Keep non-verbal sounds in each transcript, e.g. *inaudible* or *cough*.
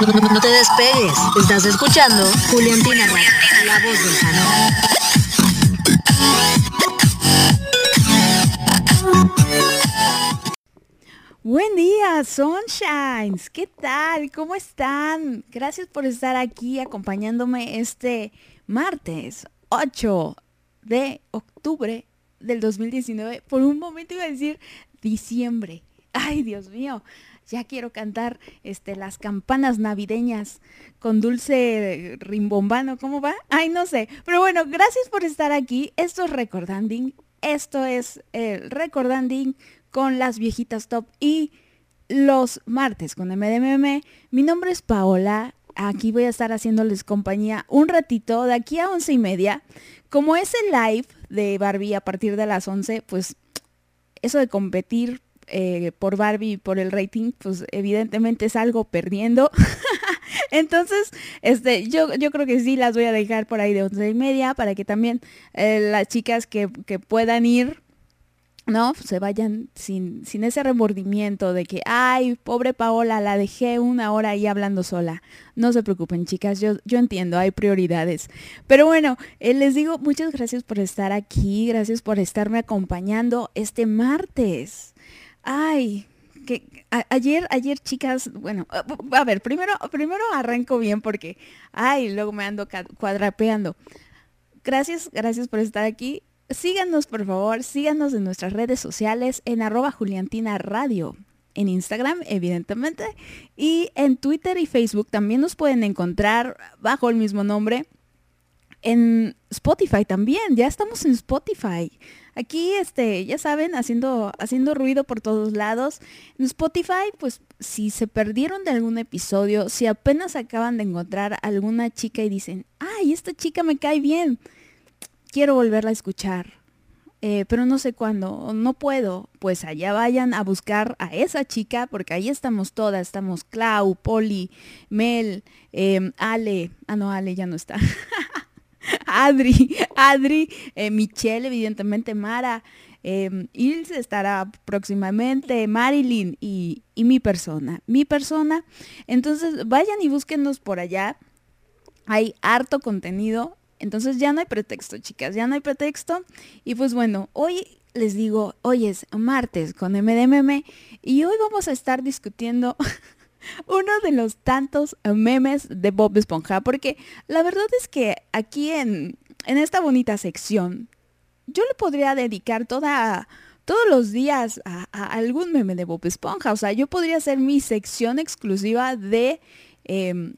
No te despegues. Estás escuchando Juliantina, la voz del Buen día, Sunshines. ¿Qué tal? ¿Cómo están? Gracias por estar aquí acompañándome este martes 8 de octubre del 2019. Por un momento iba a decir diciembre. Ay, Dios mío ya quiero cantar este, las campanas navideñas con dulce rimbombano, ¿cómo va? Ay, no sé. Pero bueno, gracias por estar aquí. Esto es Recordanding. Esto es Recordanding con las viejitas top y los martes con MDMM. Mi nombre es Paola. Aquí voy a estar haciéndoles compañía un ratito de aquí a once y media. Como es el live de Barbie a partir de las 11, pues eso de competir eh, por Barbie, por el rating, pues evidentemente salgo perdiendo. *laughs* Entonces, este, yo, yo creo que sí las voy a dejar por ahí de once y media para que también eh, las chicas que, que, puedan ir, ¿no? Se vayan sin, sin ese remordimiento de que, ay, pobre Paola, la dejé una hora ahí hablando sola. No se preocupen, chicas, yo, yo entiendo, hay prioridades. Pero bueno, eh, les digo muchas gracias por estar aquí, gracias por estarme acompañando este martes. Ay, que ayer, ayer chicas, bueno, a ver, primero, primero arranco bien porque, ay, luego me ando cuadrapeando. Gracias, gracias por estar aquí. Síganos, por favor, síganos en nuestras redes sociales en arroba Juliantina Radio. En Instagram, evidentemente. Y en Twitter y Facebook también nos pueden encontrar bajo el mismo nombre. En Spotify también, ya estamos en Spotify. Aquí, este, ya saben, haciendo, haciendo ruido por todos lados. En Spotify, pues si se perdieron de algún episodio, si apenas acaban de encontrar alguna chica y dicen, ay, esta chica me cae bien, quiero volverla a escuchar. Eh, pero no sé cuándo, no puedo, pues allá vayan a buscar a esa chica, porque ahí estamos todas, estamos Clau, Poli, Mel, em, Ale, ah no, Ale ya no está. *laughs* *laughs* Adri, Adri, eh, Michelle, evidentemente, Mara, eh, Ilse estará próximamente, Marilyn y, mi persona, mi persona. Entonces vayan y búsquenos por allá. Hay harto contenido. Entonces ya no hay pretexto, chicas, ya no hay pretexto. Y pues bueno, hoy les digo, hoy es martes con MDMM y hoy vamos a estar discutiendo *laughs* uno de los tantos memes de Bob Esponja, porque la verdad es que aquí en, en esta bonita sección, yo le podría dedicar toda, todos los días a, algún meme de Bob Esponja. O sea, yo podría hacer mi sección exclusiva de, em,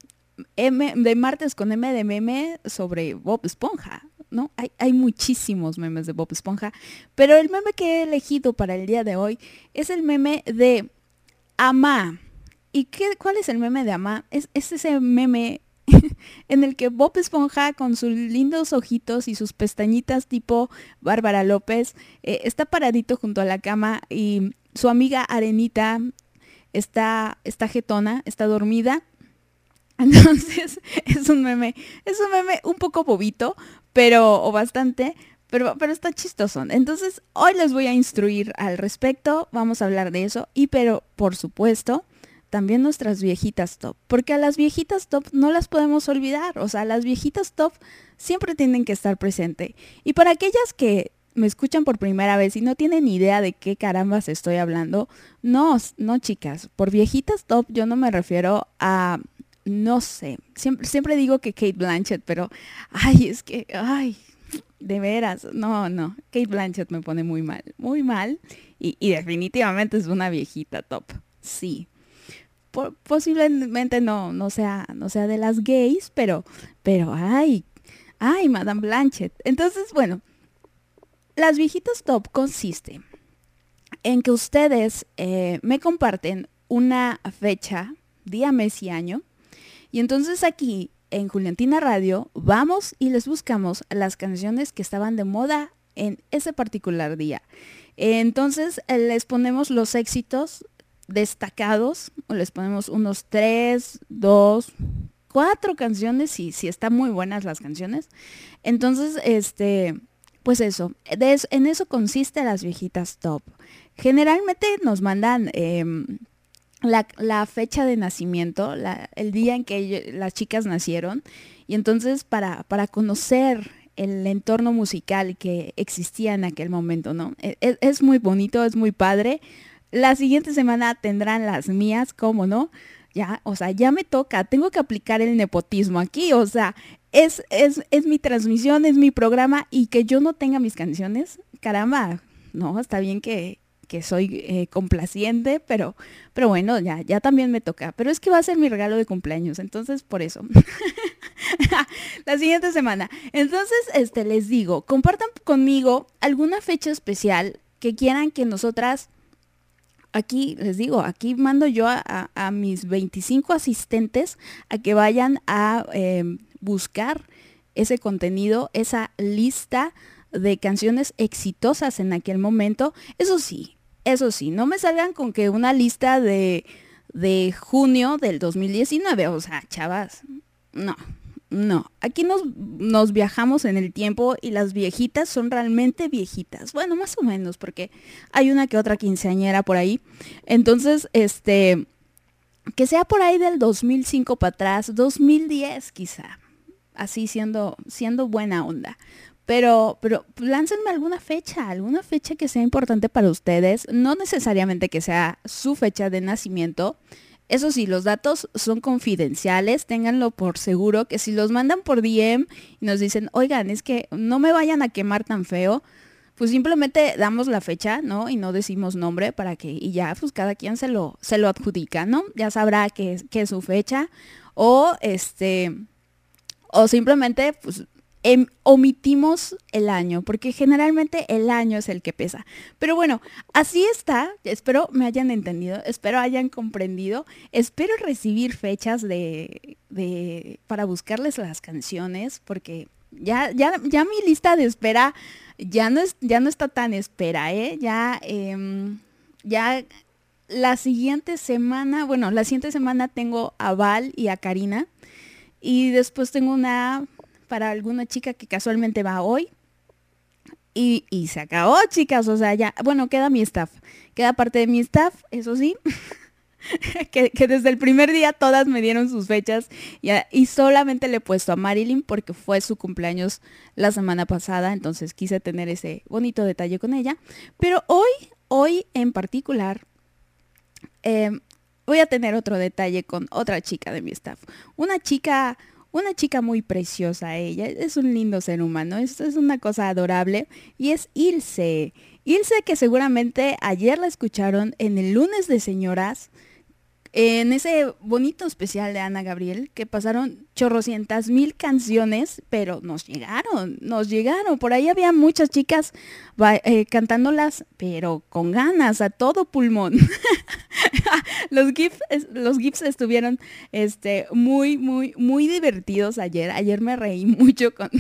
de martes con M de meme sobre Bob Esponja. ¿no? Hay, hay, muchísimos memes de Bob Esponja, pero el meme que he elegido para el día de hoy es el meme de Ama. ¿Y qué, cuál es el meme de Ama? Es, ese meme *laughs* en el que Bob Esponja con sus lindos ojitos y sus pestañitas tipo Bárbara López eh, está paradito junto a la cama y su amiga Arenita está, está jetona, está dormida. *laughs* Entonces es un meme, es un meme un poco bobito, pero, o bastante, pero, pero está chistoso. Entonces hoy les voy a instruir al respecto, vamos a hablar de eso y pero por supuesto también nuestras viejitas top, porque a las viejitas top no las podemos olvidar, o sea, las viejitas top siempre tienen que estar presente. Y para aquellas que me escuchan por primera vez y no tienen idea de qué carambas estoy hablando, no, no chicas, por viejitas top yo no me refiero a, no sé, siempre, siempre digo que Kate Blanchett, pero, ay, es que, ay, de veras, no, no, Kate Blanchett me pone muy mal, muy mal y, y definitivamente es una viejita top, sí, posiblemente no, no, sea, no sea de las gays, pero, pero, ay, ay, Madame Blanchett. Entonces, bueno, las viejitas top consiste en que ustedes eh, me comparten una fecha, día, mes y año, y entonces aquí en Juliantina Radio vamos y les buscamos las canciones que estaban de moda en ese particular día. Entonces les ponemos los éxitos destacados, les ponemos unos tres, dos, cuatro canciones, si, si están muy buenas las canciones. Entonces, este, pues eso, en eso consiste las viejitas top. Generalmente nos mandan em, la, fecha de nacimiento, el día en que las chicas nacieron. Y entonces para, para conocer el entorno musical que existía en aquel momento, ¿no? Es, e, es, muy bonito, es muy padre. La siguiente semana tendrán las mías, ¿cómo no? Ya, o sea, ya me toca, tengo que aplicar el nepotismo aquí, o sea, es, es, es mi transmisión, es mi programa y que yo no tenga mis canciones, caramba, no, está bien que, que soy eh, complaciente, pero, pero bueno, ya, ya también me toca. Pero es que va a ser mi regalo de cumpleaños, entonces por eso. *laughs* la siguiente semana. Entonces, este, les digo, compartan conmigo alguna fecha especial que quieran que nosotras aquí les digo, aquí mando yo a, mis 25 asistentes a que vayan a em, buscar ese contenido, esa lista de canciones exitosas en aquel momento. Eso sí, eso sí, no me salgan con que una lista de, de junio del 2019, o sea, chavas, no, no, aquí nos, nos, viajamos en el tiempo y las viejitas son realmente viejitas. Bueno, más o menos, porque hay una que otra quinceañera por ahí. Entonces, este, que sea por ahí del 2005 para atrás, 2010 quizá. Así siendo, siendo buena onda. Pero, pero láncenme alguna fecha, alguna fecha que sea importante para ustedes. No necesariamente que sea su fecha de nacimiento, eso sí, los datos son confidenciales, ténganlo por seguro que si los mandan por DM y nos dicen, oigan, es que no me vayan a quemar tan feo, pues simplemente damos la fecha, ¿no? Y no decimos nombre para que, y ya, pues cada quien se lo, se lo adjudica, ¿no? Ya sabrá que, que es su fecha. O este, o simplemente, pues Em, omitimos el año, porque generalmente el año es el que pesa. Pero bueno, así está. Espero me hayan entendido, espero hayan comprendido. Espero recibir fechas de, de para buscarles las canciones, porque ya, ya, ya mi lista de espera ya no, es, ya no está tan espera, ¿eh? Ya, em, ya la siguiente semana, bueno, la siguiente semana tengo a Val y a Karina. Y después tengo una para alguna chica que casualmente va hoy. Y, se acabó, chicas. O sea, ya, bueno, queda mi staff. Queda parte de mi staff, eso sí. *laughs* que, desde el primer día todas me dieron sus fechas y, solamente le he puesto a Marilyn porque fue su cumpleaños la semana pasada, entonces quise tener ese bonito detalle con ella. Pero hoy, hoy en particular, eh, voy a tener otro detalle con otra chica de mi staff. Una chica una chica muy preciosa ella, es un lindo ser humano, es, es una cosa adorable y es Ilse. Ilse que seguramente ayer la escucharon en el lunes de señoras, en ese bonito especial de Ana Gabriel, que pasaron chorrocientas mil canciones, pero nos llegaron, nos llegaron. Por ahí había muchas chicas eh, cantándolas, pero con ganas, a todo pulmón. *laughs* los GIFs, los GIFs estuvieron este, muy, muy, muy divertidos ayer. Ayer me reí *laughs* mucho con,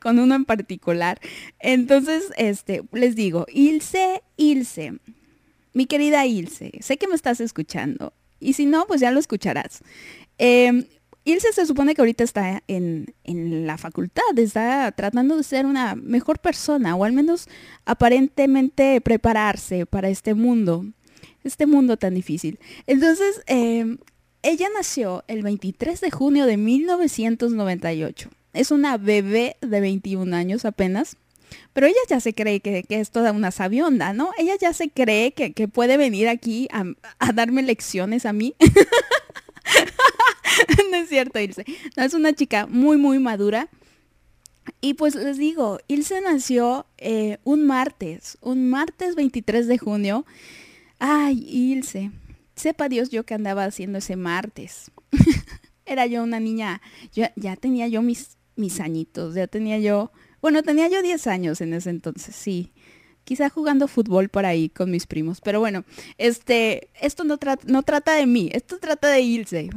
con uno en particular. Entonces, este, les digo, Ilse, Ilse, mi querida Ilse, sé que me estás escuchando. Y si no, pues ya lo escucharás. Eh, Ilse se supone que ahorita está en, en, la facultad, está tratando de ser una mejor persona o al menos aparentemente prepararse para este mundo este mundo tan difícil. Entonces, em, ella nació el 23 de junio de 1998. Es una bebé de 21 años apenas. Pero ella ya se cree que, es toda una sabionda, ¿no? Ella ya se cree que, puede venir aquí a, darme lecciones a mí. *laughs* no es cierto, Ilse. Es una chica muy, muy madura. Y pues les digo, Ilse nació eh, un martes, un martes 23 de junio. Ay, Ilse, sepa Dios yo que andaba haciendo ese martes. *laughs* Era yo una niña, ya tenía yo mis, mis añitos, ya tenía yo, bueno, tenía yo 10 años en ese entonces, sí. Quizá jugando fútbol por ahí con mis primos. Pero bueno, este, esto no, no trata de mí, esto trata de Ilse.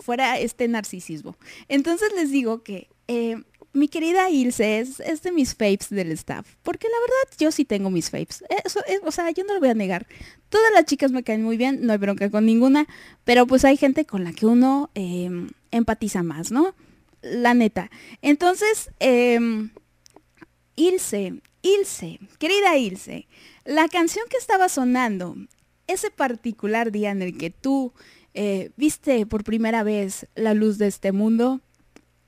Fuera este narcisismo. Entonces les digo que eh, mi querida Ilse es, de mis faves del staff, porque la verdad yo sí tengo mis faves. Eso, es, o sea, yo no lo voy a negar. Todas las chicas me caen muy bien, no hay bronca con ninguna, pero pues hay gente con la que uno em, empatiza más, ¿no? La neta. Entonces, em, Ilse, Ilse, querida Ilse, la canción que estaba sonando ese particular día en el que tú eh, viste por primera vez la luz de este mundo,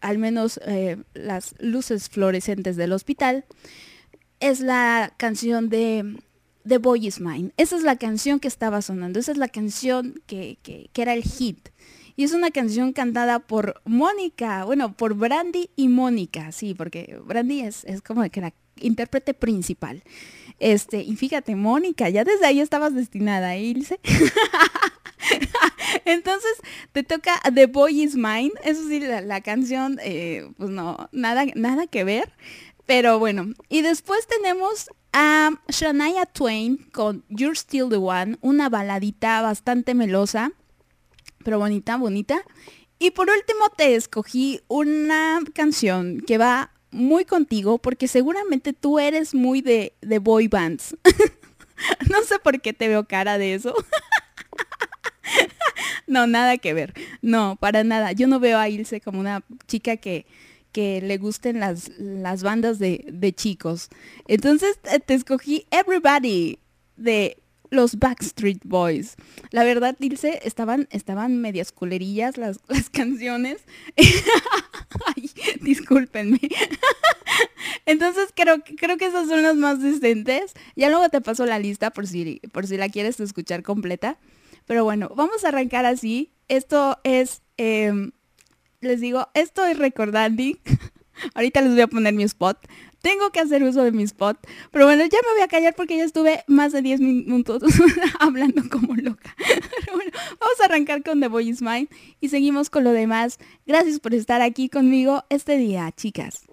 al menos eh, las luces fluorescentes del hospital, es la canción de The Boy Is Mine. Esa es la canción que estaba sonando, esa es la canción que, que, era el hit. Y es una canción cantada por Mónica, bueno, por Brandy y Mónica, sí, porque Brandy es, es como que la intérprete principal. Este, y fíjate, Mónica, ya desde ahí estabas destinada a irse. *laughs* Entonces te toca The Boy Is Mine. Eso sí, la, canción, eh, pues no, nada, nada que ver. Pero bueno, y después tenemos a Shania Twain con You're Still the One, una baladita bastante melosa, pero bonita, bonita. Y por último te escogí una canción que va muy contigo porque seguramente tú eres muy de, de boy bands. *laughs* no sé por qué te veo cara de eso. *laughs* no, nada que ver. No, para nada. Yo no veo a Ilse como una chica que, que le gusten las, las bandas de, de chicos. Entonces te escogí Everybody de los Backstreet Boys. La verdad, Ilse, estaban, estaban medias culerillas las, *laughs* las canciones. *laughs* Ay, discúlpenme. *laughs* Entonces creo, creo que esas son las más decentes. Ya luego te paso la lista por si, por si la quieres escuchar completa. Pero bueno, vamos a arrancar así. Esto es, em, les digo, esto es recordando. Ahorita les voy a poner mi spot. Tengo que hacer uso de mi spot. Pero bueno, ya me voy a callar porque ya estuve más de 10 minutos *laughs* hablando como loca. *laughs* Pero bueno, vamos a arrancar con The Boy Is Mine y seguimos con lo demás. Gracias por estar aquí conmigo este día, chicas.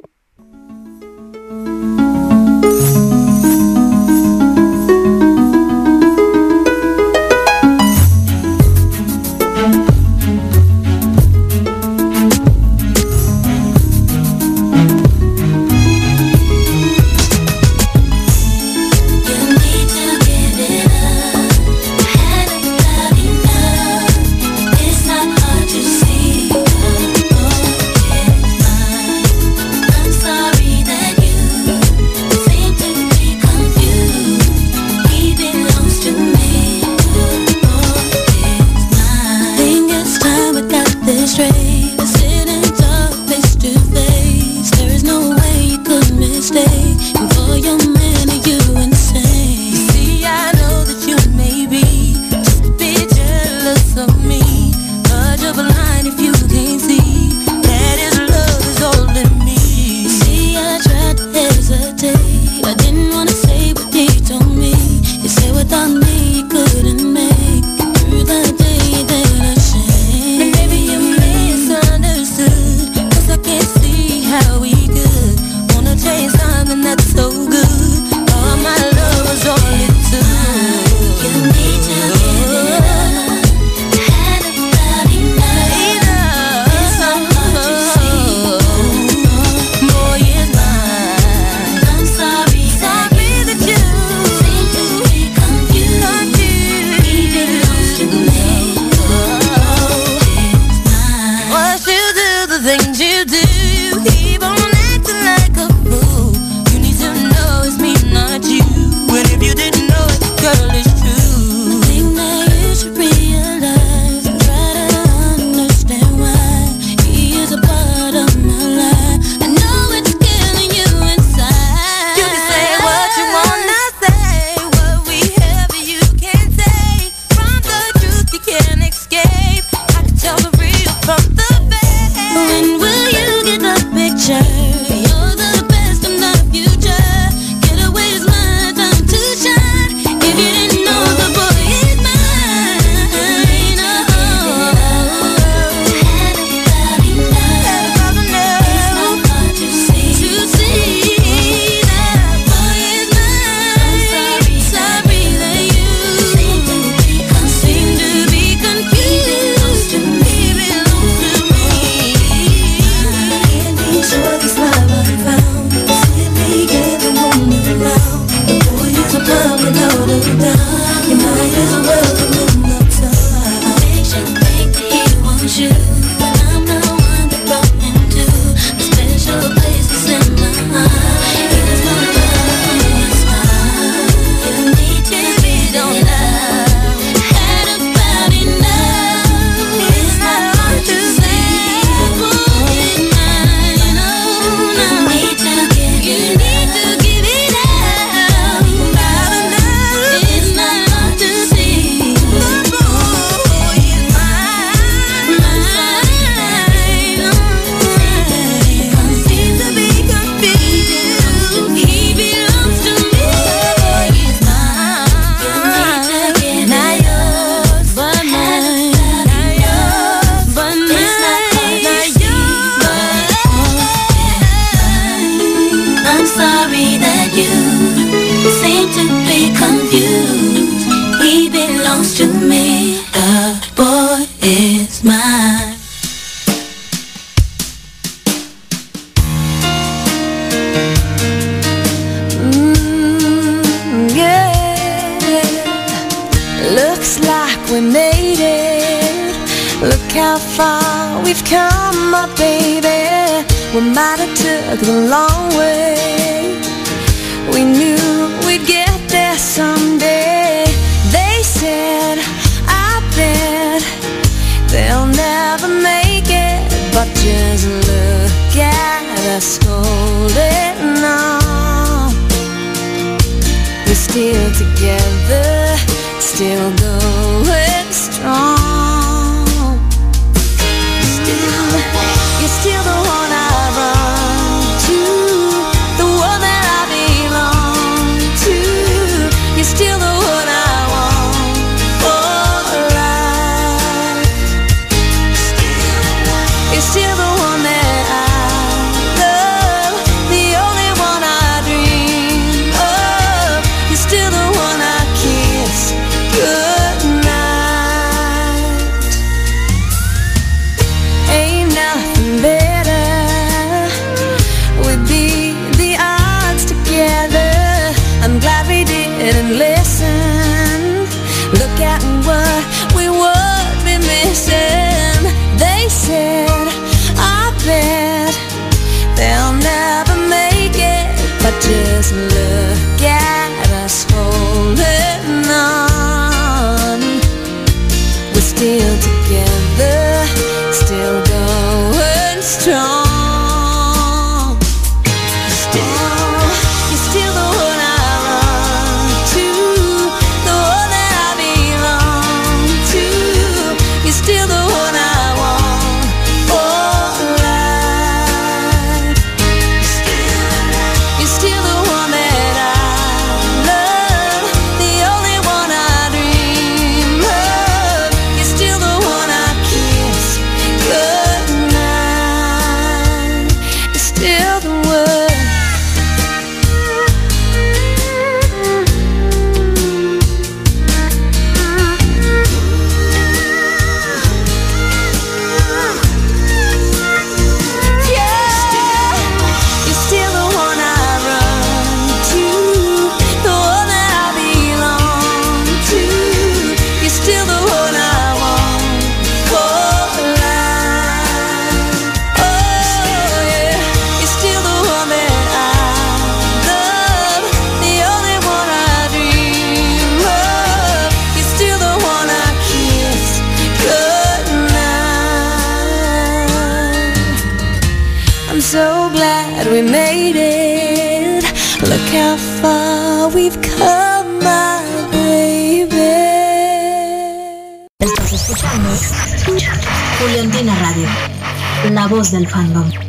Voz del fandom.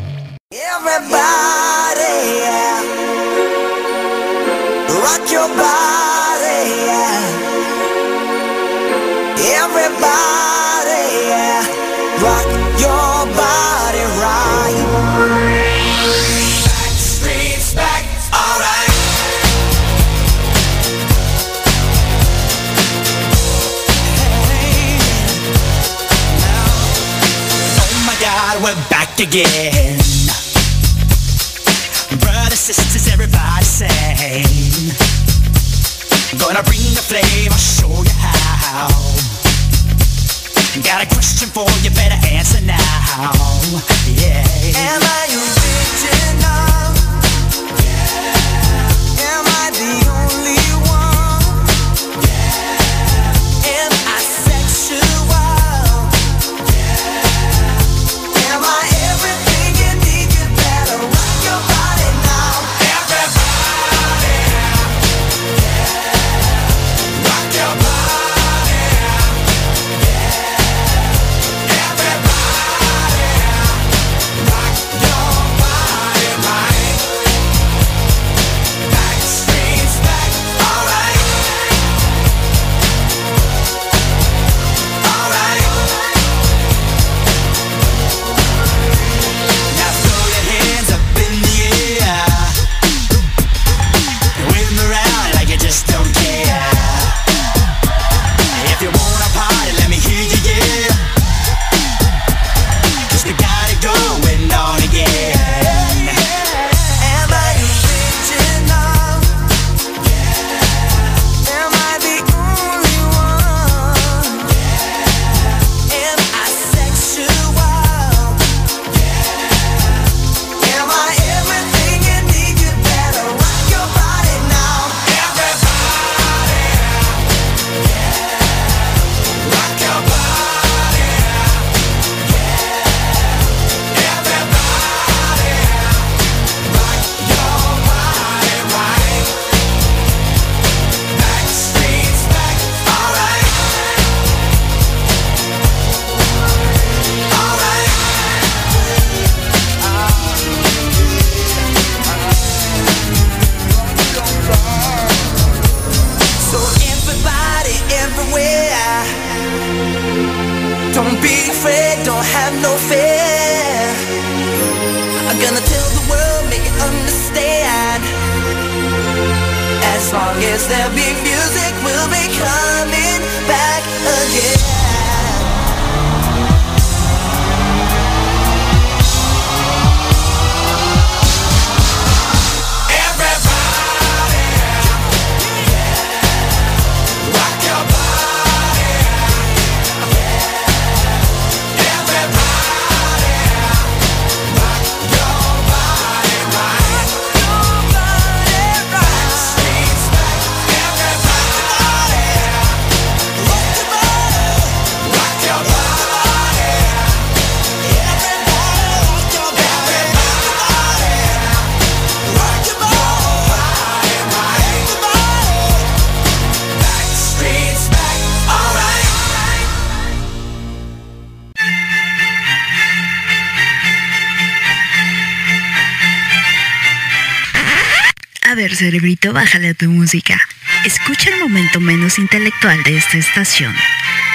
Bájale a tu música. Escucha el momento menos intelectual de esta estación.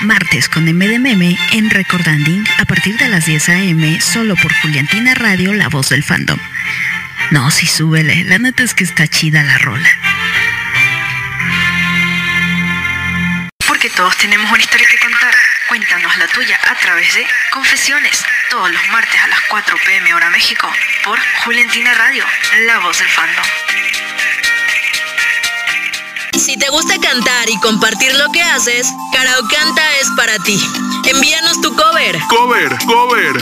Martes con M de Meme en Recordanding a partir de las 10 a.m. solo por Juliantina Radio, la voz del fandom. No, sí, súbele. La neta es que está chida la rola. Porque todos tenemos una historia que contar. Cuéntanos la tuya a través de Confesiones, todos los martes a las 4 pm hora México, por Juliantina Radio, la voz del fandom. Si te gusta cantar y compartir lo que haces, Karaokanta es para ti. Envíanos tu cover. Cover, cover.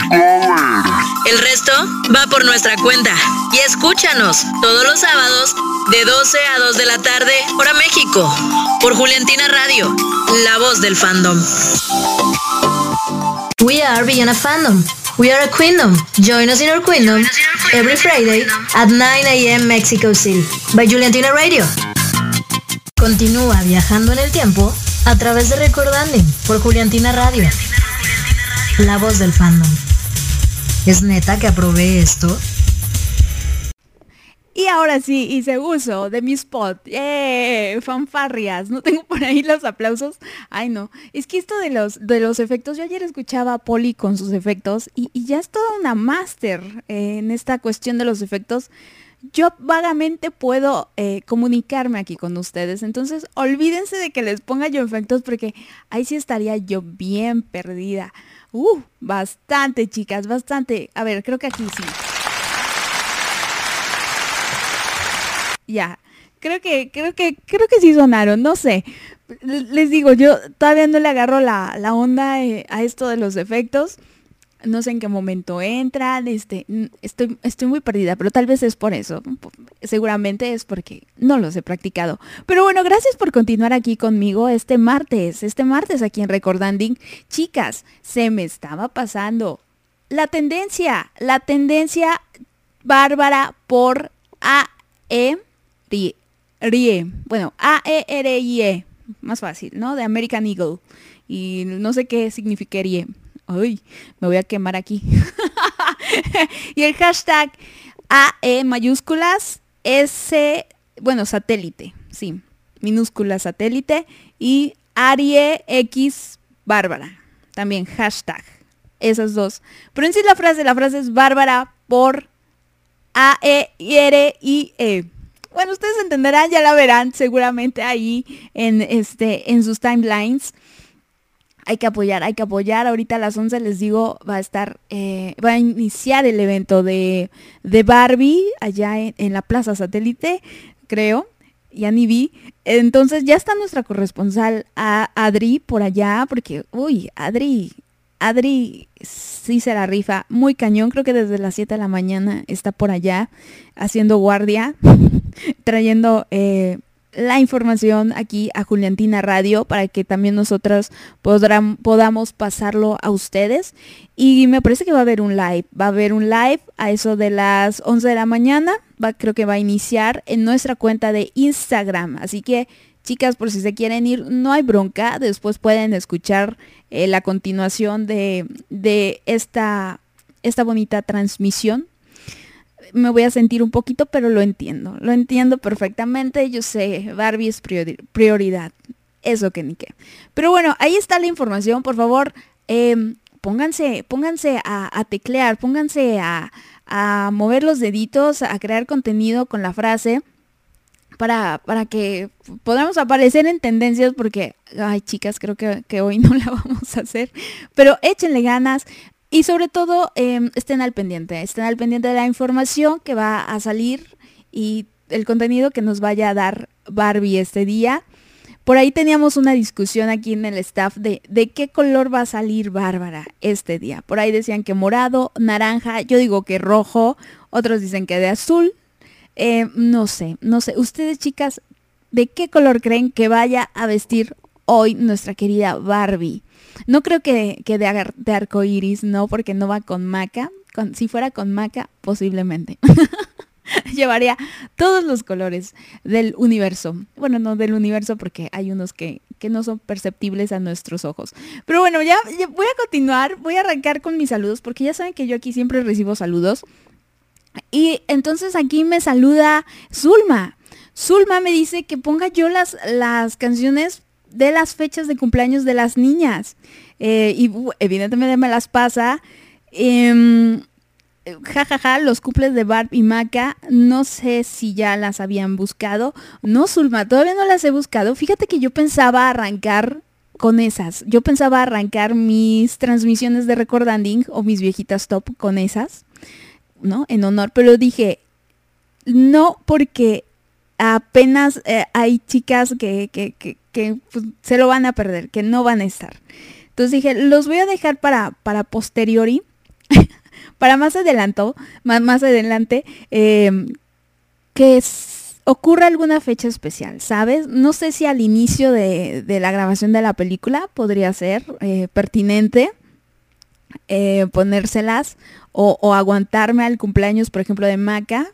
El resto va por nuestra cuenta. Y escúchanos todos los sábados de 12 a 2 de la tarde, hora México, por Juliantina Radio, la voz del fandom. We are Beyond a Fandom. We are a Queendom. Join us in our Queendom every Friday at 9 a.m. Mexico City by Juliantina Radio. Continúa viajando en el tiempo a través de Recordanding por Juliantina Radio. La voz del fandom. ¿Es neta que aprobé esto? Y ahora sí, hice uso de mi spot. ¡Eh! Fanfarrias. No tengo por ahí los aplausos. Ay, no. Es que esto de los, de los efectos, yo ayer escuchaba a Poli con sus efectos y, y ya es toda una máster eh, en esta cuestión de los efectos. Yo vagamente puedo eh, comunicarme aquí con ustedes. Entonces, olvídense de que les ponga yo efectos porque ahí sí estaría yo bien perdida. Uh, bastante, chicas, bastante. A ver, creo que aquí sí. Ya, creo que, creo que, creo que sí sonaron, no sé. Les digo, yo todavía no le agarro la, la onda eh, a esto de los efectos. No sé en qué momento entran, este, estoy, estoy muy perdida, pero tal vez es por eso. Seguramente es porque no los he practicado. Pero bueno, gracias por continuar aquí conmigo este martes, este martes aquí en Recordanding. Chicas, se me estaba pasando la tendencia, la tendencia bárbara por AE Rie. Bueno, A-E-R-I-E. Más fácil, ¿no? De American Eagle. Y no sé qué significaría. Ay, me voy a quemar aquí. *laughs* y el hashtag AE mayúsculas S, bueno, satélite, sí, minúscula satélite y Arie X Bárbara, también hashtag, esas dos. Pero en sí la frase, la frase es Bárbara por A-E-R-I-E. Bueno, ustedes entenderán, ya la verán seguramente ahí en, este, en sus timelines. Hay que apoyar, hay que apoyar. Ahorita a las 11 les digo, va a estar, eh, va a iniciar el evento de, de Barbie allá en, la Plaza Satélite, creo. Ya ni vi. Entonces ya está nuestra corresponsal a Adri por allá, porque, uy, Adri, Adri sí se la rifa. Muy cañón, creo que desde las 7 de la mañana está por allá haciendo guardia, *laughs* trayendo eh, la información aquí a Juliantina Radio para que también nosotras podrán, podamos pasarlo a ustedes. Y me parece que va a haber un live, va a haber un live a eso de las 11 de la mañana, va, creo que va a iniciar en nuestra cuenta de Instagram. Así que chicas, por si se quieren ir, no hay bronca, después pueden escuchar eh, la continuación de, de esta, esta bonita transmisión me voy a sentir un poquito, pero lo entiendo. Lo entiendo perfectamente. Yo sé, Barbie es priori- prioridad. Eso que ni qué. Pero bueno, ahí está la información. Por favor, eh, pónganse, pónganse a, a teclear, pónganse a, a mover los deditos, a crear contenido con la frase para, para que podamos aparecer en tendencias porque, ay chicas, creo que, que hoy no *laughs* la vamos a hacer, pero échenle ganas. Y sobre todo, eh, estén al pendiente, estén al pendiente de la información que va a salir y el contenido que nos vaya a dar Barbie este día. Por ahí teníamos una discusión aquí en el staff de, de qué color va a salir Bárbara este día. Por ahí decían que morado, naranja, yo digo que rojo, otros dicen que de azul. Eh, no sé, no sé. Ustedes chicas, ¿de qué color creen que vaya a vestir hoy nuestra querida Barbie? No creo que, que de, de arco iris, no, porque no va con maca. Si fuera con maca, posiblemente. *laughs* Llevaría todos los colores del universo. Bueno, no del universo porque hay unos que, que no son perceptibles a nuestros ojos. Pero bueno, ya, ya voy a continuar, voy a arrancar con mis saludos porque ya saben que yo aquí siempre recibo saludos. Y entonces aquí me saluda Zulma. Zulma me dice que ponga yo las, las canciones de las fechas de cumpleaños de las niñas. Eh, y bu- evidentemente me las pasa. Em, ja, ja, ja, los cumples de Barb y Maca, no sé si ya las habían buscado. No, Zulma, todavía no las he buscado. Fíjate que yo pensaba arrancar con esas. Yo pensaba arrancar mis transmisiones de Recordanding o mis viejitas top con esas, ¿no? En honor, pero dije, no, porque apenas eh, hay chicas que, que, que- pues, se lo van a perder, que no van a estar. Entonces dije, los voy a dejar para, para posteriori, *laughs* para más adelanto, más, más adelante, eh, que ocurra alguna fecha especial, ¿sabes? No sé si al inicio de, de la grabación de la película podría ser eh, pertinente eh, ponérselas o aguantarme al cumpleaños, por ejemplo, de Maca.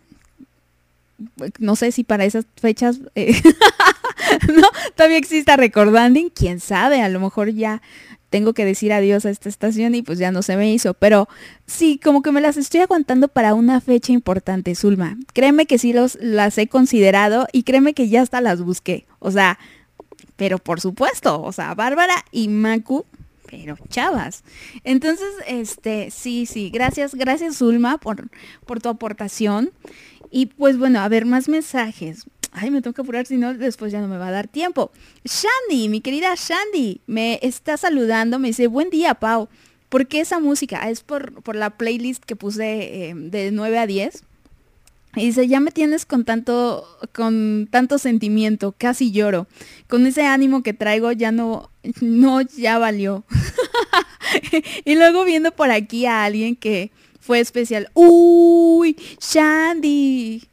No sé si para esas fechas eh, *laughs* no todavía exista Recordanding, quién sabe, a lo mejor ya tengo que decir adiós a esta estación y pues ya no se me hizo, pero sí, como que me las estoy aguantando para una fecha importante, Zulma. Créeme que sí los, las he considerado y créeme que ya hasta las busqué. O sea, pero por supuesto, o sea, Bárbara y Macu, pero chavas. Entonces, este, sí, sí, gracias, gracias Zulma por, por tu aportación. Y pues bueno, a ver, más mensajes. Ay, me tengo que apurar, si no, después ya no me va a dar tiempo. Shandy, mi querida Shandy, me está saludando, me dice, buen día, Pau. ¿Por qué esa música? Ah, Es por, por la playlist que puse eh, de 9 a 10. Y dice, ya me tienes con tanto, con tanto sentimiento, casi lloro. Con ese ánimo que traigo ya no, no, ya valió. *laughs* y luego viendo por aquí a alguien que fue especial. Uy, Shandy,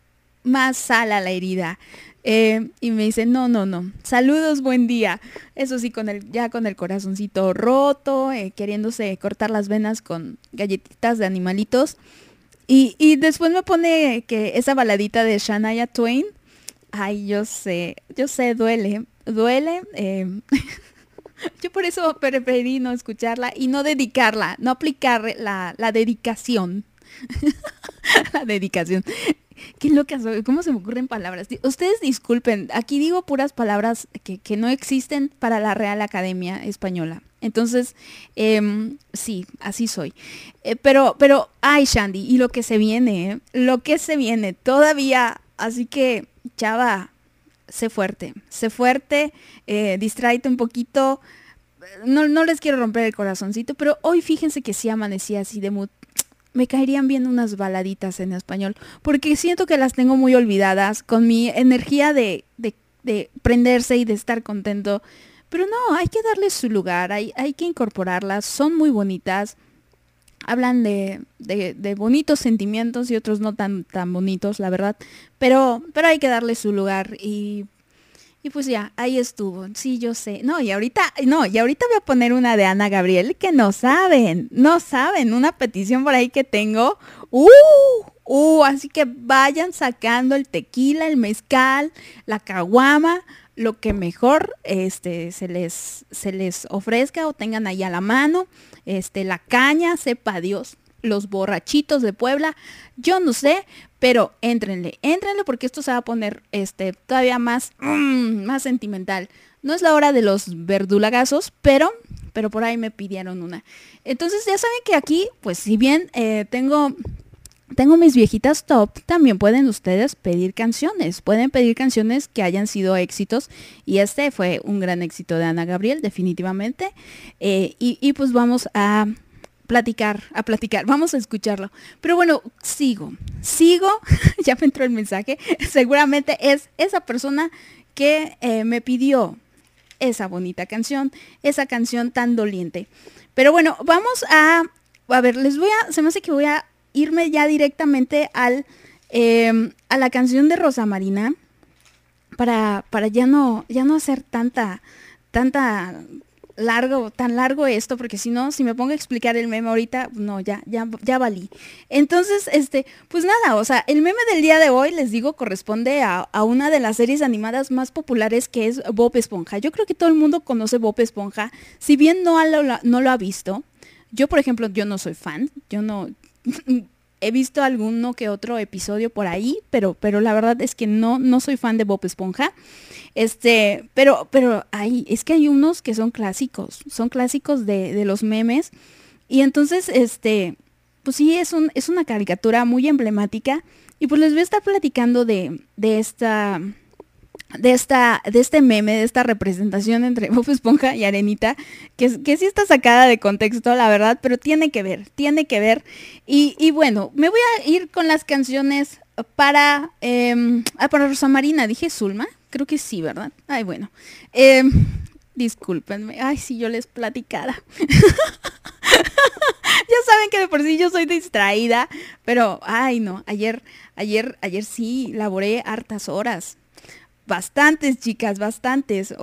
más sal a la herida. Eh, y me dice, no, no, no. Saludos, buen día. Eso sí, con el, ya con el corazoncito roto, eh, queriéndose cortar las venas con galletitas de animalitos. Y, y después me pone que esa baladita de Shania Twain. Ay, yo sé, yo sé, duele, duele. eh, *laughs* *laughs* yo por eso preferí no escucharla y no dedicarla, no aplicar la, la dedicación. *laughs* la dedicación. Qué loca ¿cómo se me ocurren palabras? Ustedes disculpen, aquí digo puras palabras que, que no existen para la Real Academia Española. Entonces, em, sí, así soy. Eh, pero, pero, ay, Shandy, y lo que se viene, ¿eh? lo que se viene todavía. Así que, chava, sé fuerte, sé fuerte, eh, un poquito. No, no les quiero romper el corazoncito, pero hoy fíjense que sí amanecí así de mood. Me caerían bien unas baladitas en español, porque siento que las tengo muy olvidadas con mi energía de, de, de prenderse y de estar contento. Pero no, hay que darles su lugar, hay, hay que incorporarlas, son muy bonitas hablan de, de- bonitos sentimientos y otros no tan, tan bonitos, la verdad. Pero, pero hay que darle su lugar y, y pues ya, ahí estuvo. Sí, yo sé. No, y ahorita, no, y ahorita voy a poner una de Ana Gabriel que no saben, no saben, una petición por ahí que tengo. ¡Uh! ¡Uh! Así que vayan sacando el tequila, el mezcal, la caguama, lo que mejor este, se, les, se les ofrezca o tengan ahí a la mano. Este, la caña, sepa Dios, los borrachitos de Puebla, yo no sé, pero éntrenle, éntrenle porque esto se va a poner este, todavía más, mm, más sentimental. No es la hora de los verdulagazos, pero, pero por ahí me pidieron una. Entonces ya saben que aquí, pues si bien eh, tengo tengo mis viejitas top, también pueden ustedes pedir canciones. Pueden pedir canciones que hayan sido éxitos. Y este fue un gran éxito de Ana Gabriel, definitivamente. Eh, y, pues vamos a platicar, a platicar, vamos a escucharlo. Pero bueno, sigo, sigo, *laughs* ya me entró el mensaje, seguramente es esa persona que eh, me pidió esa bonita canción, esa canción tan doliente. Pero bueno, vamos a, a ver, les voy a, se me hace que voy a irme ya directamente al, eh, a la canción de Rosa Marina para, para ya no, ya no hacer tanta, tanta largo, tan largo esto, porque si no, si me pongo a explicar el meme ahorita, no, ya, ya, ya valí. Entonces, este, pues nada, o sea, el meme del día de hoy, les digo, corresponde a, a una de las series animadas más populares que es Bob Esponja. Yo creo que todo el mundo conoce Bob Esponja, si bien no lo, no lo ha visto. Yo, por ejemplo, yo no soy fan, yo no... He visto alguno que otro episodio por ahí, pero, pero la verdad es que no, no soy fan de Bob Esponja. Este, pero, pero hay, es que hay unos que son clásicos, son clásicos de, de los memes. Y entonces, este, pues sí, es, un, es una caricatura muy emblemática. Y pues les voy a estar platicando de, de esta, de esta, de este meme, de esta representación entre *laughs* Bob Esponja y Arenita, que, que sí está sacada de contexto, la verdad, pero tiene que ver, tiene que ver. Y, y bueno, me voy a ir con las canciones para, eh, ah, para Rosa Marina, dije Zulma, creo que sí, ¿verdad? Ay, bueno. Eh, discúlpenme, ay, si yo les platicara. *laughs* ya saben que de por sí yo soy distraída, pero, ay, no, ayer, ayer, ayer sí, laboré hartas horas. Bastantes, chicas, bastantes.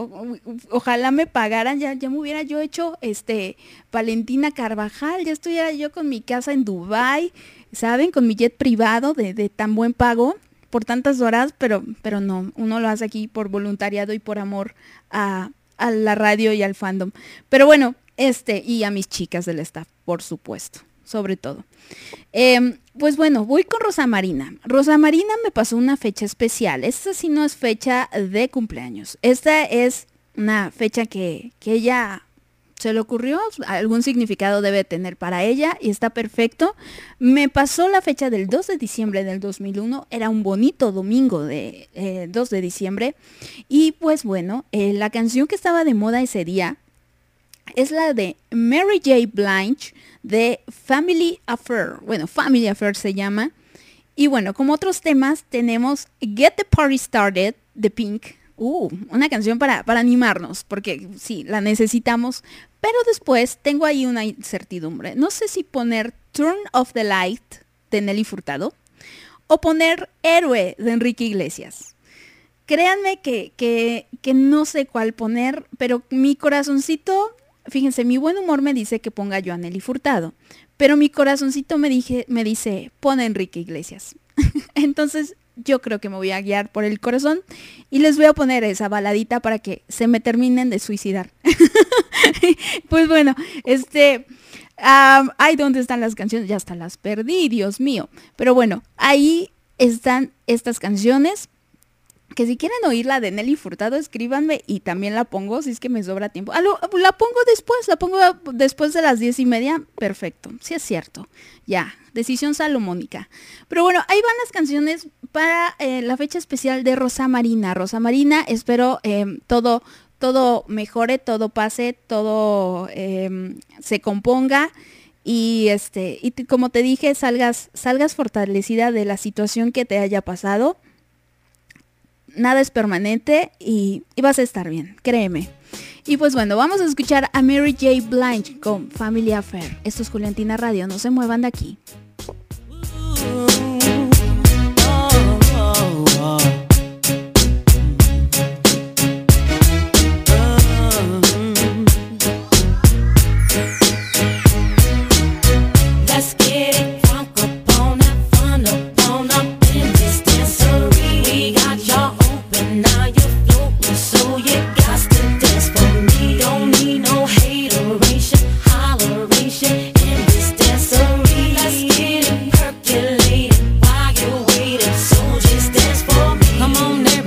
Ojalá me pagaran, ya, ya me hubiera yo hecho este Valentina Carvajal, ya estuviera yo con mi casa en Dubai, ¿saben? Con mi jet privado de, de tan buen pago por tantas horas, pero, pero no, uno lo hace aquí por voluntariado y por amor a, a la radio y al fandom. Pero bueno, este, y a mis chicas del staff, por supuesto, sobre todo. Em, pues bueno, voy con Rosa Marina. Rosa Marina me pasó una fecha especial. Esta sí no es fecha de cumpleaños. Esta es una fecha que, que ella se le ocurrió, algún significado debe tener para ella y está perfecto. Me pasó la fecha del 2 de diciembre del 2001, era un bonito domingo de eh, 2 de diciembre y pues bueno, eh, la canción que estaba de moda ese día es la de Mary J. Blige de Family Affair. Bueno, Family Affair se llama. Y bueno, como otros temas tenemos Get the Party Started de Pink. Uh, una canción para, para animarnos, porque sí, la necesitamos. Pero después tengo ahí una incertidumbre. No sé si poner Turn Off the Light de Nelly Furtado o poner Héroe de Enrique Iglesias. Créanme que, que, que no sé cuál poner, pero mi corazoncito, fíjense, mi buen humor me dice que ponga yo a Nelly Furtado, pero mi corazoncito me, dije, me dice, pon Enrique Iglesias. *laughs* Entonces yo creo que me voy a guiar por el corazón y les voy a poner esa baladita para que se me terminen de suicidar. *laughs* pues bueno, este... am, ay, ¿dónde están las canciones? Ya hasta las perdí, Dios mío. Pero bueno, ahí están estas canciones que si quieren oír la de Nelly Furtado, escríbanme y también la pongo si es que me sobra tiempo. Ah, lo- la pongo después, la pongo después de las diez y media. Perfecto, sí es cierto. Ya, decisión salomónica. Pero bueno, ahí van las canciones para eh, la fecha especial de Rosa Marina. Rosa Marina, espero eh, todo, todo mejore, todo pase, todo eh, se componga. Y este, y como te dije, salgas, salgas fortalecida de la situación que te haya pasado nada es permanente y, vas a estar bien, créeme. Y pues bueno, vamos a escuchar a Mary J. Blige con Family Affair. Esto es Juliantina Radio, no se muevan de aquí.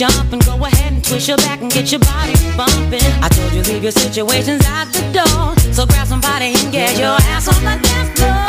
jump and go ahead and twist your back and get your body bumping. I told you leave your situations out the door, so grab somebody and get your ass on the dance floor.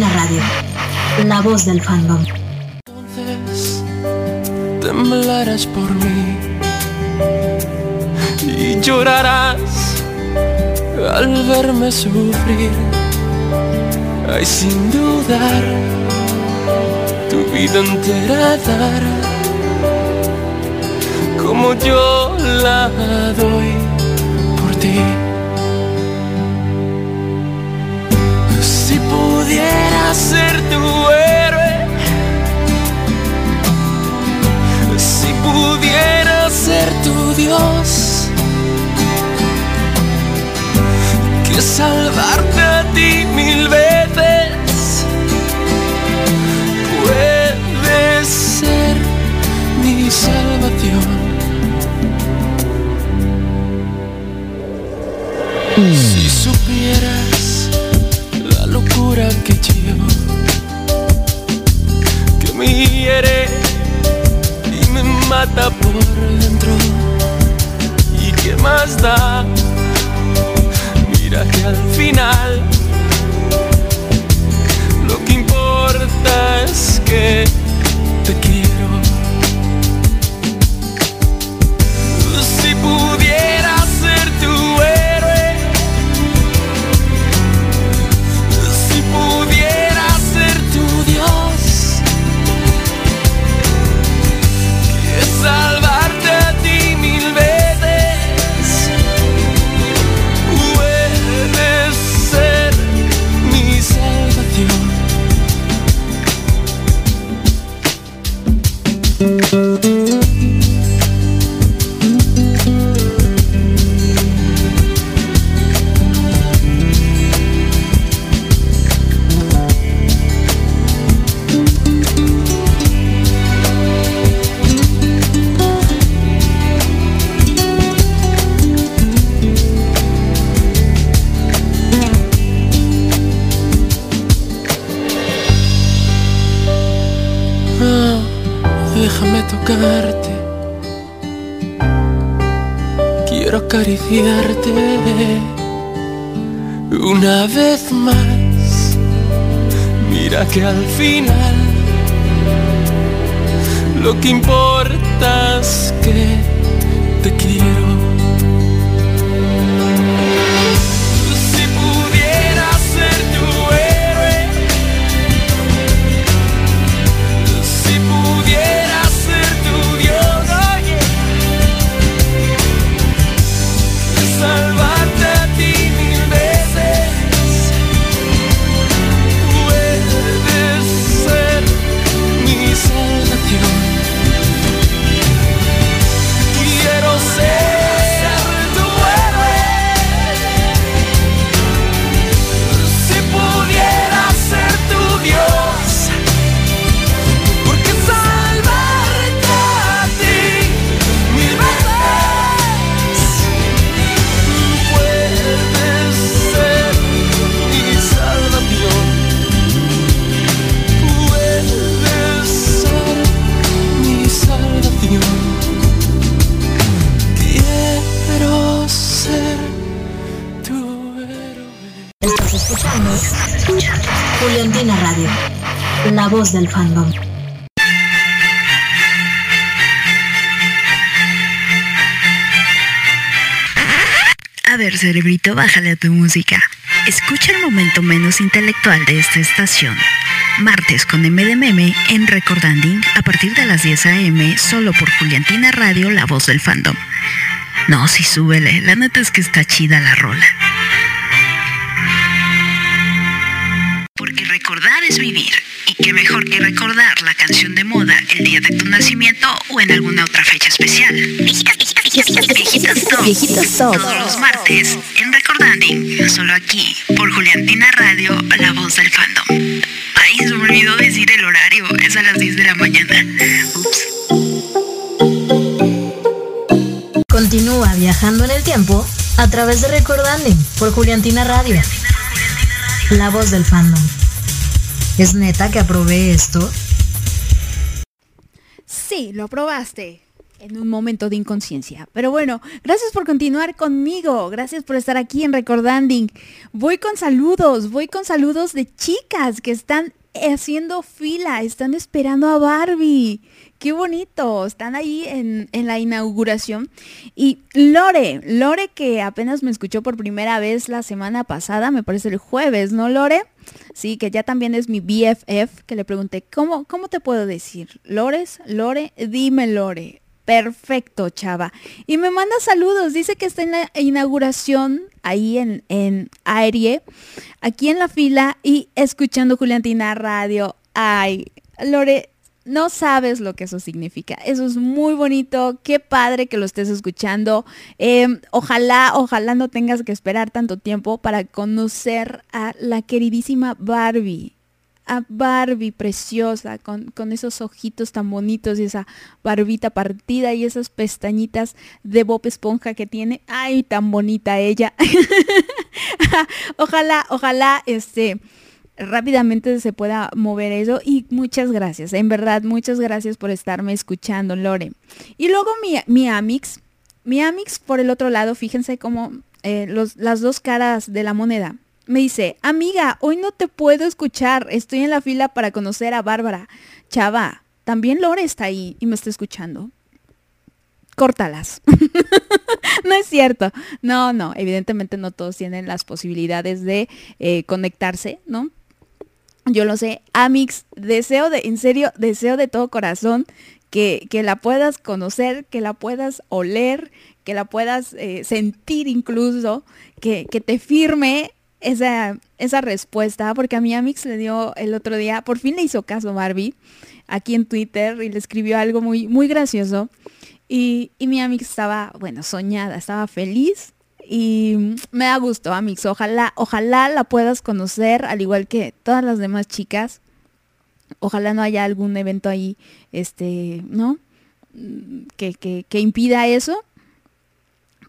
Juliantina Radio, la voz del fandom. Entonces temblarás por mí y llorarás al verme sufrir. Ay, sin dudar, tu vida entera dar como yo la doy por ti. Si pudiera ser tu héroe, si pudiera ser tu Dios, que salvarte a ti mil veces puede ser mi salvación. Si supieras locura que llevo, que me hiere y me mata por dentro, y qué más da, mira que al final lo que importa es que te quiero. Que al final lo que importa es que te quiero. Si pudiera ser tu héroe, si pudiera ser tu Dios, salvarte a voz del fandom. A ver, cerebrito, bájale a tu música. Escucha el momento menos intelectual de esta estación. Martes con MDMM en Recordanding a partir de las 10 a.m. solo por Juliantina Radio, la voz del fandom. No, sí, súbele. La neta es que está chida la rola. Recordar la canción de moda el día de tu nacimiento o en alguna otra fecha especial. Viejitas, viejitas, viejitas, top. Viejitas top. Todos los martes en Recordanding, solo aquí, por Juliantina Radio, la voz del fandom. Ay, se me olvidó decir el horario, es a las 10 de la mañana. Ups. Continúa viajando en el tiempo a través de Recordanding por Juliantina Radio, la voz del fandom. ¿Es neta que aprobé esto? Sí, lo probaste. en un momento de inconsciencia. Pero bueno, gracias por continuar conmigo, gracias por estar aquí en Recordanding. Voy con saludos, voy con saludos de chicas que están haciendo fila, están esperando a Barbie. Qué bonito, están ahí en, la inauguración. Y Lore, Lore que apenas me escuchó por primera vez la semana pasada, me parece el jueves, ¿no, Lore? Sí, que ya también es mi BFF, que le pregunté, ¿cómo, cómo te puedo decir? ¿Lores? ¿Lore? Dime, Lore. Perfecto, chava. Y me manda saludos. Dice que está en la inauguración ahí en, en Aerie, aquí en la fila y escuchando Juliantina Radio. Ay, Lore, no sabes lo que eso significa. Eso es muy bonito. Qué padre que lo estés escuchando. Eh, ojalá, ojalá no tengas que esperar tanto tiempo para conocer a la queridísima Barbie a Barbie preciosa, con, con, esos ojitos tan bonitos y esa barbita partida y esas pestañitas de Bob Esponja que tiene. Ay, tan bonita ella. *laughs* ojalá, ojalá, este, rápidamente se pueda mover eso y muchas gracias, en verdad, muchas gracias por estarme escuchando, Lore. Y luego mi, mi Amix, mi Amix por el otro lado, fíjense cómo eh, las dos caras de la moneda me dice, amiga, hoy no te puedo escuchar, estoy en la fila para conocer a Bárbara. Chava, también Lore está ahí y me está escuchando. Córtalas. *laughs* no es cierto. No, no, evidentemente no todos tienen las posibilidades de eh, conectarse, ¿no? Yo lo sé. Amix, deseo de, en serio, deseo de todo corazón que, que la puedas conocer, que la puedas oler, que la puedas eh, sentir incluso, que, que te firme esa, esa respuesta, porque a mi Amix le dio el otro día, por fin le hizo caso Barbie, aquí en Twitter, y le escribió algo muy, muy gracioso. Y, y mi Amix estaba, bueno, soñada, estaba feliz. Y me da gusto, Amix. Ojalá, ojalá la puedas conocer, al igual que todas las demás chicas. Ojalá no haya algún evento ahí, este, ¿no? Que, que, que impida eso.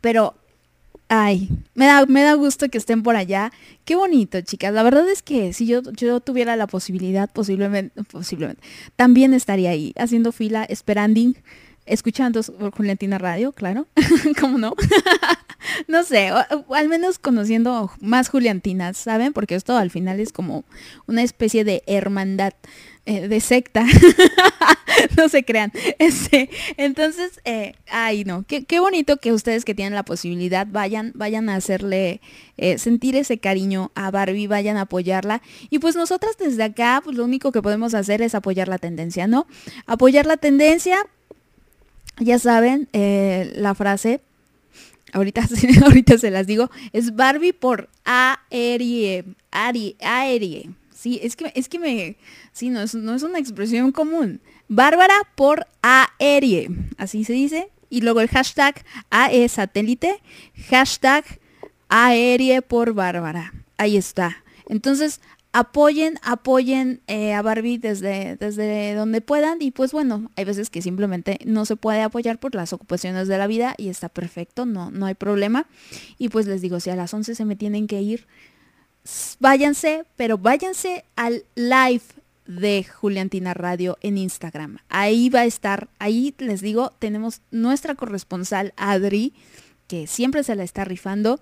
Pero Ay, me da, me da gusto que estén por allá. Qué bonito, chicas. La verdad es que si yo, yo tuviera la posibilidad, posiblemente, posiblemente, también estaría ahí, haciendo fila, esperando, escuchando Juliantina Radio, claro. *laughs* ¿Cómo no? *laughs* no sé, al menos conociendo más Juliantinas, ¿saben? Porque esto al final es como una especie de hermandad eh, de secta. *laughs* no se crean. *laughs* Este, entonces, eh, ay no, qué, qué, bonito que ustedes que tienen la posibilidad vayan, vayan a hacerle eh, sentir ese cariño a Barbie, vayan a apoyarla. Y pues nosotras desde acá, pues lo único que podemos hacer es apoyar la tendencia, ¿no? Apoyar la tendencia. Ya saben, la frase, ahorita, *laughs* ahorita se las digo, es Barbie por aerie, aerie, aerie. Sí, es que, es que me, sí, no es, no es una expresión común. Bárbara por aerie, así se dice. Y luego el hashtag AE satélite, hashtag aerie por Bárbara. Ahí está. Entonces, apoyen, apoyen eh, a Barbie desde, desde donde puedan. Y pues bueno, hay veces que simplemente no se puede apoyar por las ocupaciones de la vida y está perfecto, no, no hay problema. Y pues les digo, si a las 11 se me tienen que ir, váyanse, pero váyanse al live de Juliantina Radio en Instagram. Ahí va a estar, ahí les digo, tenemos nuestra corresponsal Adri, que siempre se la está rifando.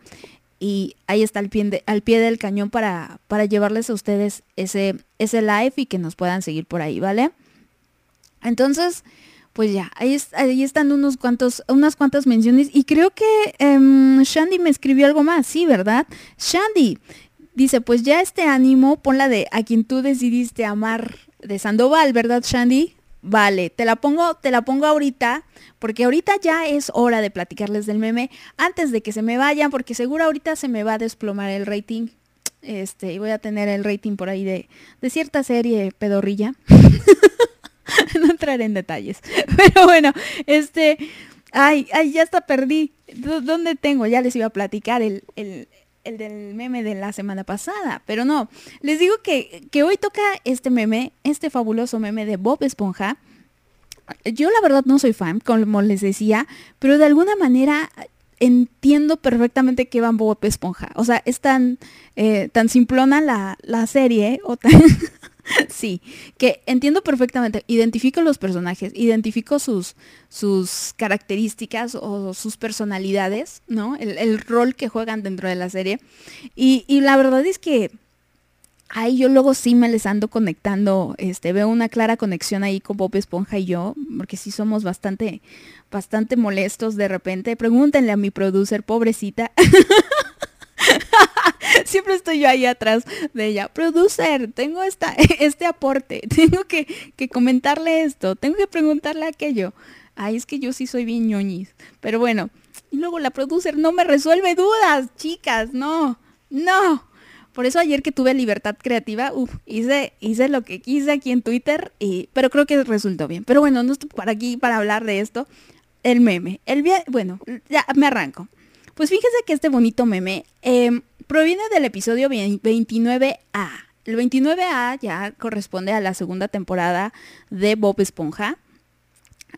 Y ahí está al pie, de, al pie del cañón para, para llevarles a ustedes ese, ese live y que nos puedan seguir por ahí, ¿vale? Entonces, pues ya, ahí, ahí, están unos cuantos, unas cuantas menciones. Y creo que um, Shandy me escribió algo más, sí, ¿verdad? Shandy, Dice, pues ya este ánimo, ponla de a quien tú decidiste amar de Sandoval, ¿verdad, Shandy? Vale, te la pongo, te la pongo ahorita, porque ahorita ya es hora de platicarles del meme, antes de que se me vayan, porque seguro ahorita se me va a desplomar el rating. Este, y voy a tener el rating por ahí de, de cierta serie pedorrilla. *laughs* no entraré en detalles. *laughs* Pero bueno, este. Ay, ay, ya hasta perdí. ¿Dónde tengo? Ya les iba a platicar el, el, el del meme de la semana pasada, pero no, les digo que, que hoy toca este meme, este fabuloso meme de Bob Esponja. Yo la verdad no soy fan, como les decía, pero de alguna manera entiendo perfectamente que van Bob Esponja. O sea, es tan, eh, tan simplona la, la serie, o tan, *laughs* Sí, que entiendo perfectamente, identifico los personajes, identifico sus, sus características o sus personalidades, ¿no? El, el rol que juegan dentro de la serie. Y, y la verdad es que ahí yo luego sí me les ando conectando, este, veo una clara conexión ahí con Bob Esponja y yo, porque sí somos bastante, bastante molestos de repente. Pregúntenle a mi producer, pobrecita. *laughs* *laughs* Siempre estoy yo ahí atrás de ella. Producer, tengo esta, *laughs* este aporte. *laughs* Tengo que, que comentarle esto. Tengo que preguntarle aquello. Ay, es que yo sí soy bien ñoñis. Pero bueno. Y luego la producer no me resuelve dudas, chicas. No, no. Por eso ayer que tuve libertad creativa, uf, hice, hice lo que quise aquí en Twitter, y, pero creo que resultó bien. Pero bueno, no estoy para aquí para hablar de esto. El meme. El bueno, ya me arranco. Pues fíjese que este bonito meme eh, proviene del episodio 20 29A. El 29A ya corresponde a la segunda temporada de Bob Esponja.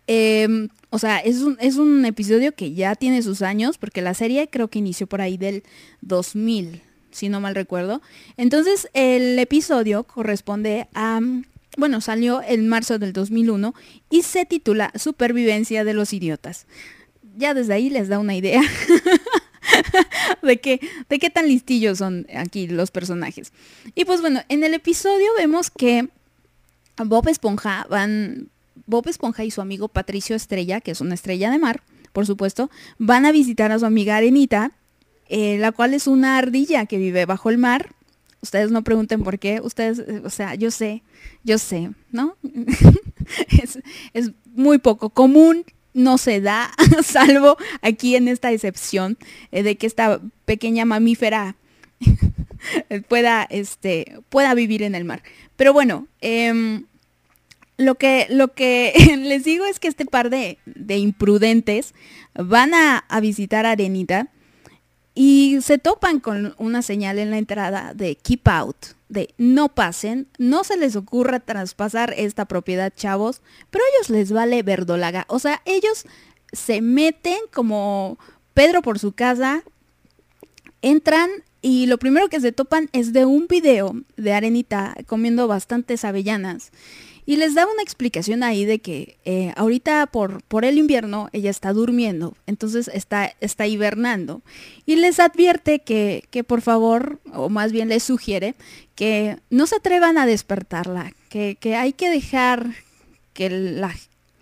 Eh, o sea, es un, es un episodio que ya tiene sus años, porque la serie creo que inició por ahí del 2000, si no mal recuerdo. Entonces, el episodio corresponde a... Bueno, salió en marzo del 2001 y se titula Supervivencia de los Idiotas. Ya desde ahí les da una idea *laughs* *laughs* de, qué, de qué tan listillos son aquí los personajes. Y pues bueno, en el episodio vemos que Bob Esponja van, Bob Esponja y su amigo Patricio Estrella, que es una estrella de mar, por supuesto, van a visitar a su amiga Arenita, eh, la cual es una ardilla que vive bajo el mar. Ustedes no pregunten por qué, ustedes, eh, o sea, yo sé, yo sé, ¿no? *laughs* es, es muy poco común, no se da, *laughs* salvo aquí en esta excepción eh, de que esta pequeña mamífera *laughs* pueda, este, pueda vivir en el mar. Pero bueno, em, lo que, lo que *laughs* les digo es que este par de, de imprudentes van a, a visitar Arenita y se topan con una señal en la entrada de keep out, de no pasen, no se les ocurra traspasar esta propiedad, chavos, pero a ellos les vale verdolaga. O sea, ellos se meten como Pedro por su casa, entran y lo primero que se topan es de un video de Arenita comiendo bastantes avellanas. Y les da una explicación ahí de que eh, ahorita por, por el invierno ella está durmiendo, entonces está, está hibernando. Y les advierte que, que por favor, o más bien les sugiere, que no se atrevan a despertarla, que, que hay que dejar que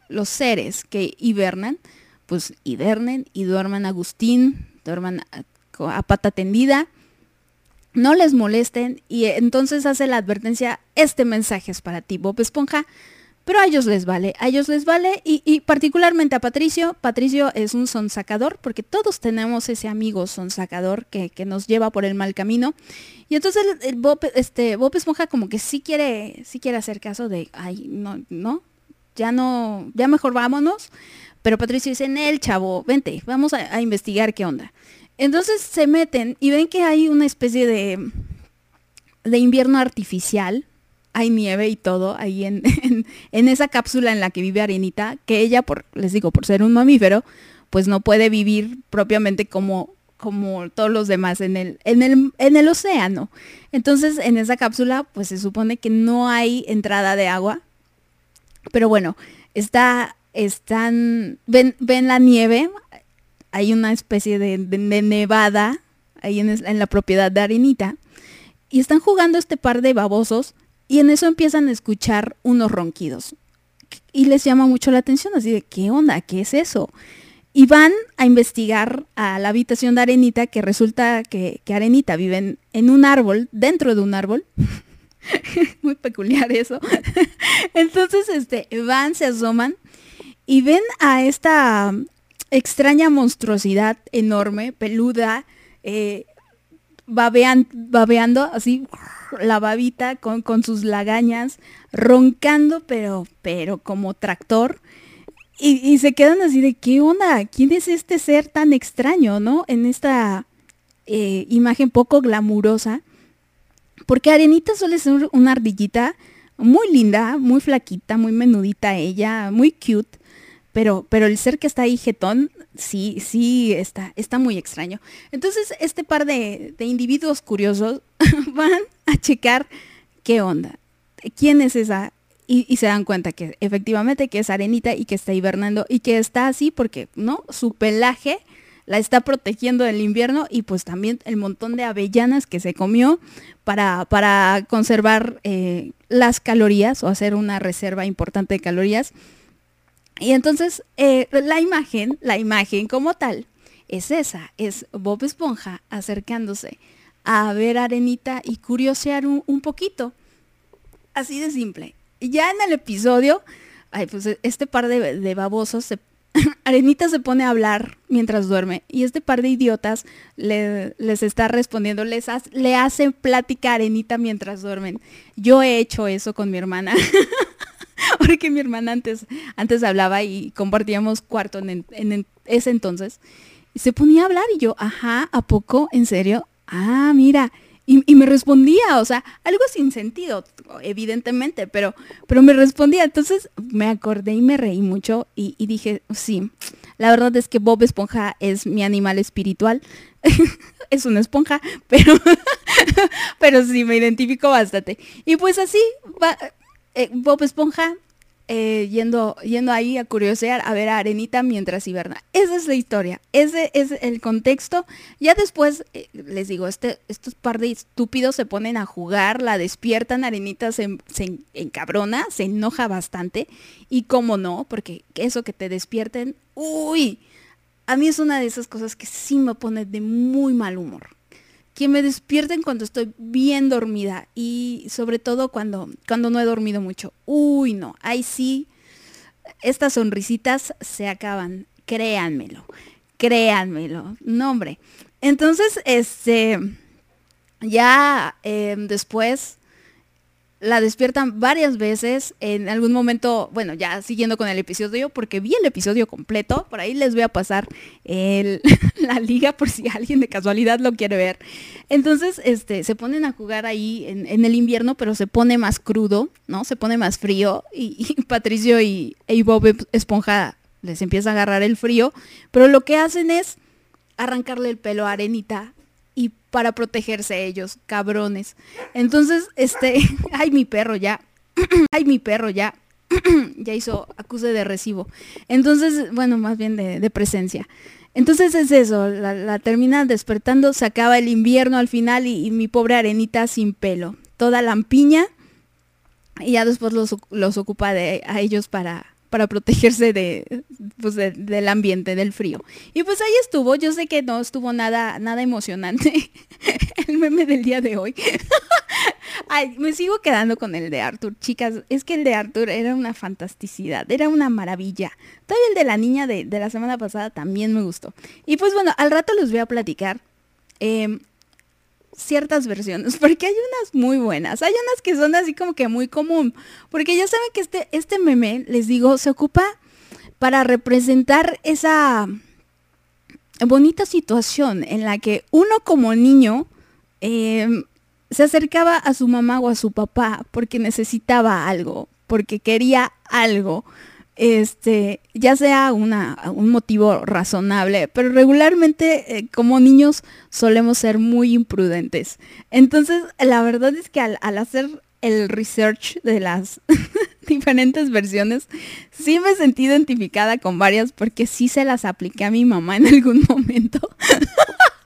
los seres que hibernan, pues hibernen y duerman Agustín, duerman a, a pata tendida, no les molesten y entonces hace la advertencia, este mensaje es para ti, Bob Esponja, pero a ellos les vale, a ellos les vale y, particularmente a Patricio, Patricio es un sonsacador porque todos tenemos ese amigo sonsacador que, que nos lleva por el mal camino y entonces el, Bob, este, Esponja como que sí quiere, sí quiere hacer caso de, ay, no, no, ya no, ya mejor vámonos, pero Patricio dice, el chavo, vente, vamos a, a investigar qué onda. Entonces se meten y ven que hay una especie de, de invierno artificial. Hay nieve y todo ahí *laughs* en, en, esa cápsula en la que vive Arenita, que ella, por, les digo, por ser un mamífero, pues no puede vivir propiamente como, como todos los demás en el, en, el, en el océano. Entonces en esa cápsula pues se supone que no hay entrada de agua. Pero bueno, está, están, ven, ven la nieve, hay una especie de, de- nevada ahí en, en la propiedad de Arenita. Y están jugando este par de babosos y en eso empiezan a escuchar unos ronquidos. Y les llama mucho la atención, así de, ¿qué onda? ¿Qué es eso? Y van a investigar a la habitación de Arenita, que resulta que, que Arenita vive en, en un árbol, dentro de un árbol. *laughs* Muy peculiar eso. *laughs* Entonces, este, van, se asoman y ven a esta extraña monstruosidad enorme, peluda, eh, babean- babeando así la babita con, con sus lagañas, roncando, pero, pero como tractor. Y, y se quedan así de, ¿qué onda? ¿Quién es este ser tan extraño, no? En esta eh, imagen poco glamurosa. Porque Arenita suele ser una ardillita muy linda, muy flaquita, muy menudita ella, muy cute. Pero, pero el ser que está ahí jetón, sí, sí, está, está muy extraño. Entonces, este par de, individuos curiosos *laughs* van a checar qué onda. quién es esa. Y, y se dan cuenta que efectivamente que es arenita y que está hibernando y que está así porque, ¿no? Su pelaje la está protegiendo del invierno y pues también el montón de avellanas que se comió para, para conservar eh, las calorías o hacer una reserva importante de calorías. Y entonces eh, la imagen, la imagen como tal, es esa, es Bob Esponja acercándose a ver a Arenita y curiosear un, poquito. Así de simple. Y ya en el episodio, pues este par de, babosos se *laughs* Arenita se pone a hablar mientras duerme y este par de idiotas le- les está respondiendo, le hacen plática a Arenita mientras duermen. Yo he hecho eso con mi hermana. *laughs* *laughs* Porque mi hermana antes, antes hablaba y compartíamos cuarto en, ese entonces. Y se ponía a hablar y yo, ajá, ¿a poco? ¿En serio? Ah, mira. Y, y me respondía, o sea, algo sin sentido, evidentemente, pero, pero me respondía. Entonces me acordé y me reí mucho y, y dije, sí, la verdad es que Bob Esponja es mi animal espiritual. *laughs* es una esponja, *laughs* pero, pero sí, me identifico bastante. Y pues así, va, eh, Bob Esponja eh, yendo, yendo ahí a curiosear, a ver a Arenita mientras hiberna. Esa es la historia, ese es el contexto. Ya después, eh, les digo, este, estos par de estúpidos se ponen a jugar, la despiertan, Arenita se, se encabrona, se enoja bastante. Y cómo no, porque eso que te despierten, uy, a mí es una de esas cosas que sí me pone de muy mal humor que me despierten cuando estoy bien dormida y sobre todo cuando, cuando no he dormido mucho. Uy, no, ahí sí, estas sonrisitas se acaban, créanmelo, créanmelo, no hombre. Entonces, este, ya eh, después la despiertan varias veces. En algún momento, bueno, ya siguiendo con el episodio, porque vi el episodio completo, por ahí les voy a pasar *laughs* la liga por si alguien de casualidad lo quiere ver. Entonces, este, se ponen a jugar ahí en, el invierno, pero se pone más crudo, ¿no? Se pone más frío y, *laughs* Patricio y, y Bob Esponja les empieza a agarrar el frío, pero lo que hacen es arrancarle el pelo a Arenita para protegerse ellos, cabrones. Entonces, este, *laughs* ay mi perro ya, *clears throat* ay mi perro ya, *clears throat* ya hizo acuse de recibo. Entonces, bueno, más bien de, presencia. Entonces es eso, la, la termina despertando, se acaba el invierno al final y, mi pobre arenita sin pelo, toda lampiña y ya después los, los ocupa de, a ellos para, para protegerse de, pues de- del ambiente, del frío. Y pues ahí estuvo, yo sé que no estuvo nada, nada emocionante *laughs* el meme del día de hoy. *laughs* Me sigo quedando con el de Arthur, chicas. Es que el de Arthur era una fantasticidad, era una maravilla. Todavía el de la niña de, de la semana pasada también me gustó. Y pues bueno, al rato les voy a platicar em, ciertas versiones, *laughs* porque hay unas muy buenas, hay unas que son así como que muy común, porque ya saben que este, este meme, les digo, se ocupa para representar esa bonita situación en la que uno como niño em, se acercaba a su mamá o a su papá porque necesitaba algo, porque quería algo, este, ya sea una, un motivo razonable, pero regularmente eh, como niños solemos ser muy imprudentes. Entonces, la verdad es que al, al hacer el research de las *laughs* diferentes versiones, sí me sentí identificada con varias porque sí se las apliqué a mi mamá en algún momento. *laughs*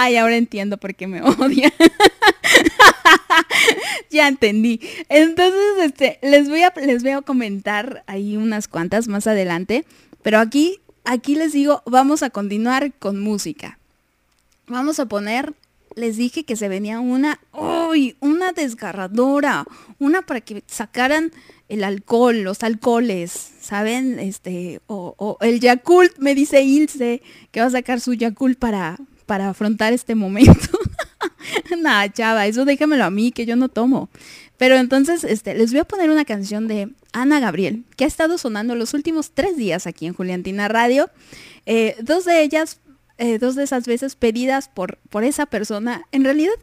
Ay, ahora entiendo por qué me *laughs* odia. ya entendí. Entonces, este, les voy a les voy a comentar ahí unas cuantas más adelante, pero aquí aquí les digo, vamos a continuar con música. Vamos a poner les dije que se venía una, uy, una desgarradora, una para que sacaran el alcohol, los alcoholes, ¿saben? Este, o, o el Yakult, me dice Ilse, que va a sacar su Yakult para, para afrontar este momento. *laughs* Nada, chava, eso déjamelo a mí, que yo no tomo. Pero entonces, este, les voy a poner una canción de Ana Gabriel, que ha estado sonando los últimos tres días aquí en Juliantina Radio. Eh, dos de ellas, eh, dos de esas veces pedidas por, por esa persona, en realidad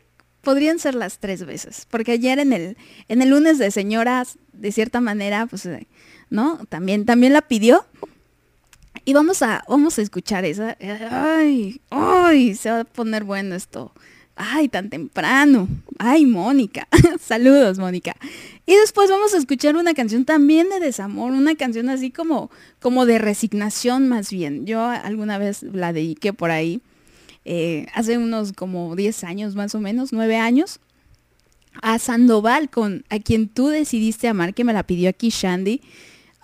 podrían ser las tres veces, porque ayer en el, en el lunes de señoras, de cierta manera, pues, eh, ¿no? También, también la pidió. Y vamos a, vamos a escuchar esa. Ay, ay, se va a poner bueno esto. Ay, tan temprano. Ay, Mónica. *laughs* Saludos, Mónica. Y después vamos a escuchar una canción también de desamor, una canción así como, como de resignación más bien. Yo alguna vez la dediqué por ahí, eh, hace unos como 10 años más o menos, 9 años, a Sandoval con a quien tú decidiste amar, que me la pidió aquí Shandy.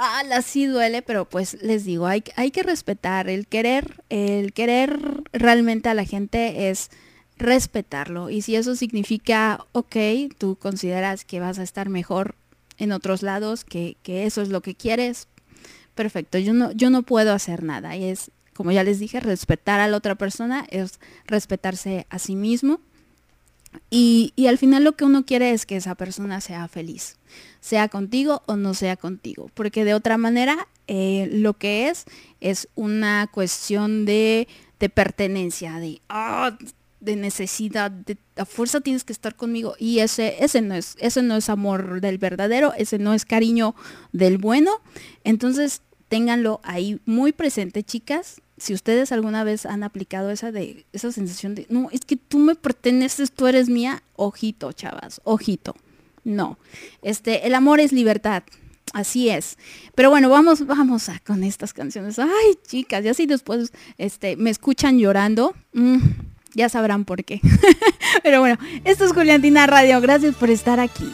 Ah, la sí duele, pero pues les digo, hay, hay que respetar. El querer, el querer realmente a la gente es respetarlo. Y si eso significa, ok, tú consideras que vas a estar mejor en otros lados, que, que eso es lo que quieres, perfecto. Yo no, yo no puedo hacer nada. Y es, como ya les dije, respetar a la otra persona es respetarse a sí mismo. Y, y al final lo que uno quiere es que esa persona sea feliz, sea contigo o no sea contigo, porque de otra manera eh, lo que es es una cuestión de, de pertenencia, de, ah, de necesidad, de a fuerza tienes que estar conmigo y ese, ese, no es, ese no es amor del verdadero, ese no es cariño del bueno. Entonces ténganlo ahí muy presente, chicas. Si ustedes alguna vez han aplicado esa de esa sensación de no, es que tú me perteneces, tú eres mía, ojito, chavas, ojito. No. Este, el amor es libertad. Así es. Pero bueno, vamos, vamos a con estas canciones. Ay, chicas, ya si después este, me escuchan llorando, mm, ya sabrán por qué. *laughs* Pero bueno, esto es Juliantina Radio. Gracias por estar aquí.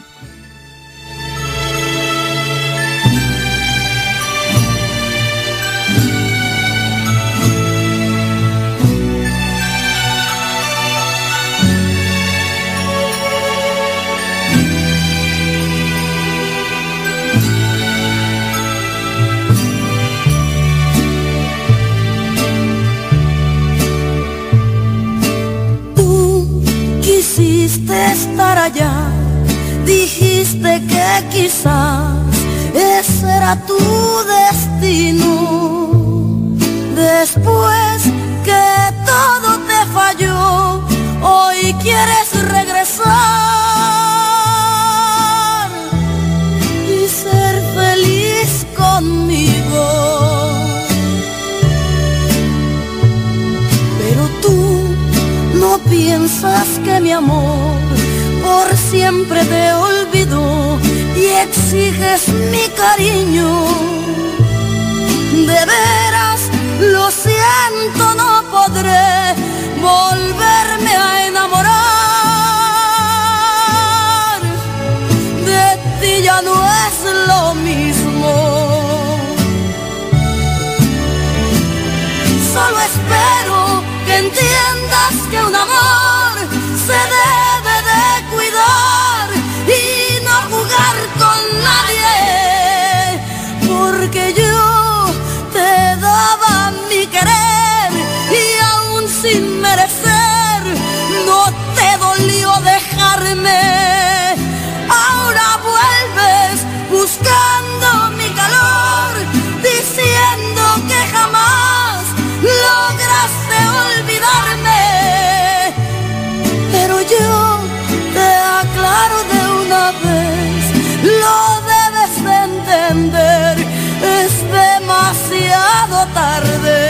Tu destino. Después que todo te falló, hoy quieres regresar y ser feliz conmigo. Pero tú no piensas que mi amor por siempre te olvidó y exiges mi cariño. De veras, lo siento, no podré volverme a enamorar. De ti ya no es lo mismo. Solo espero que entiendas que un amor se debe Pero yo te aclaro de una vez, lo debes de entender, es demasiado tarde.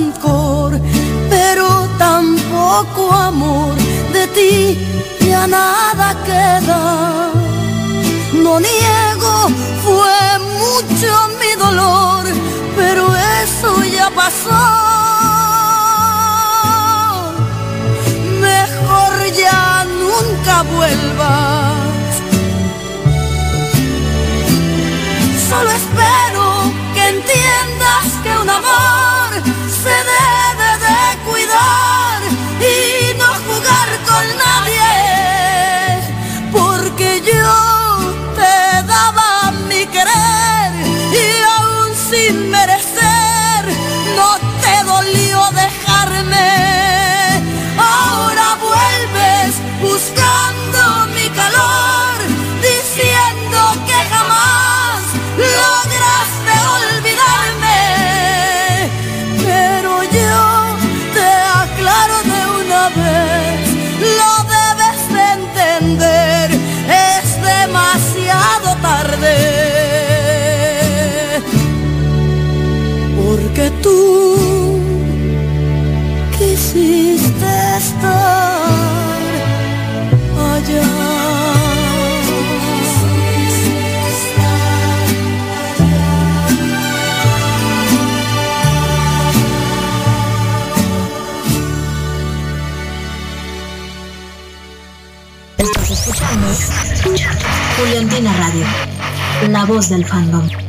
Rencor, pero tampoco amor. De ti ya nada queda. No niego, fue mucho mi dolor, pero eso ya pasó. Mejor ya nunca vuelvas. Solo espero la voz del fandom.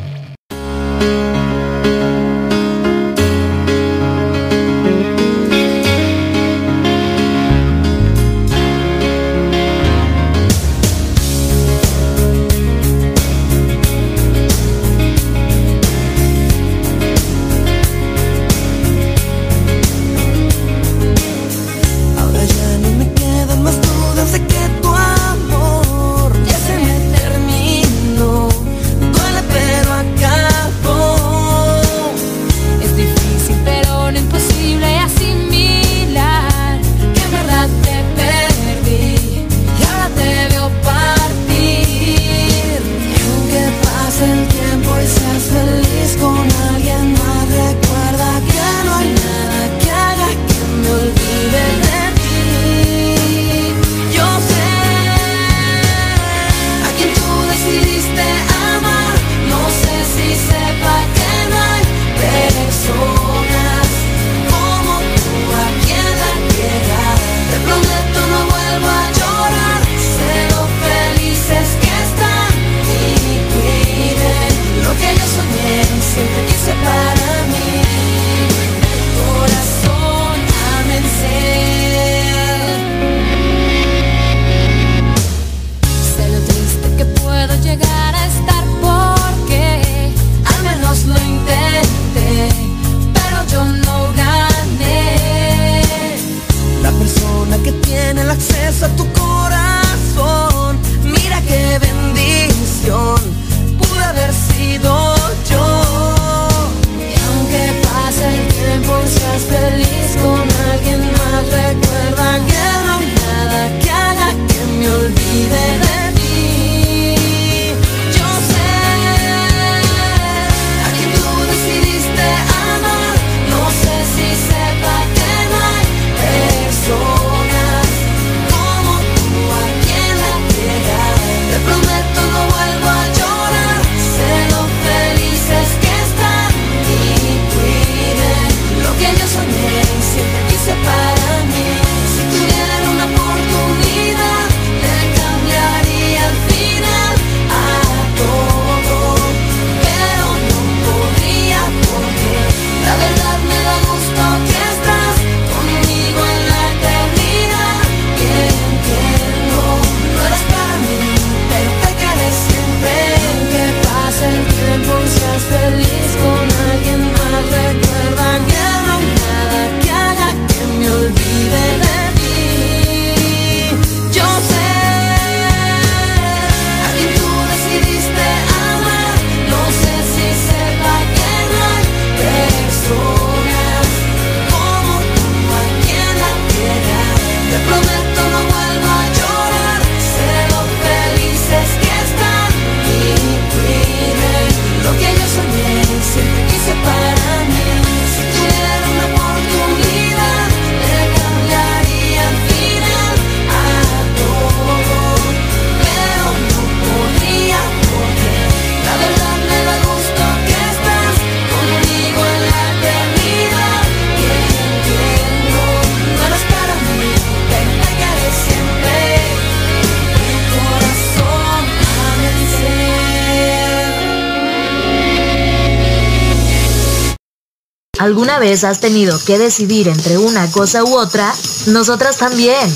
alguna vez has tenido que decidir entre una cosa u otra, nosotras también.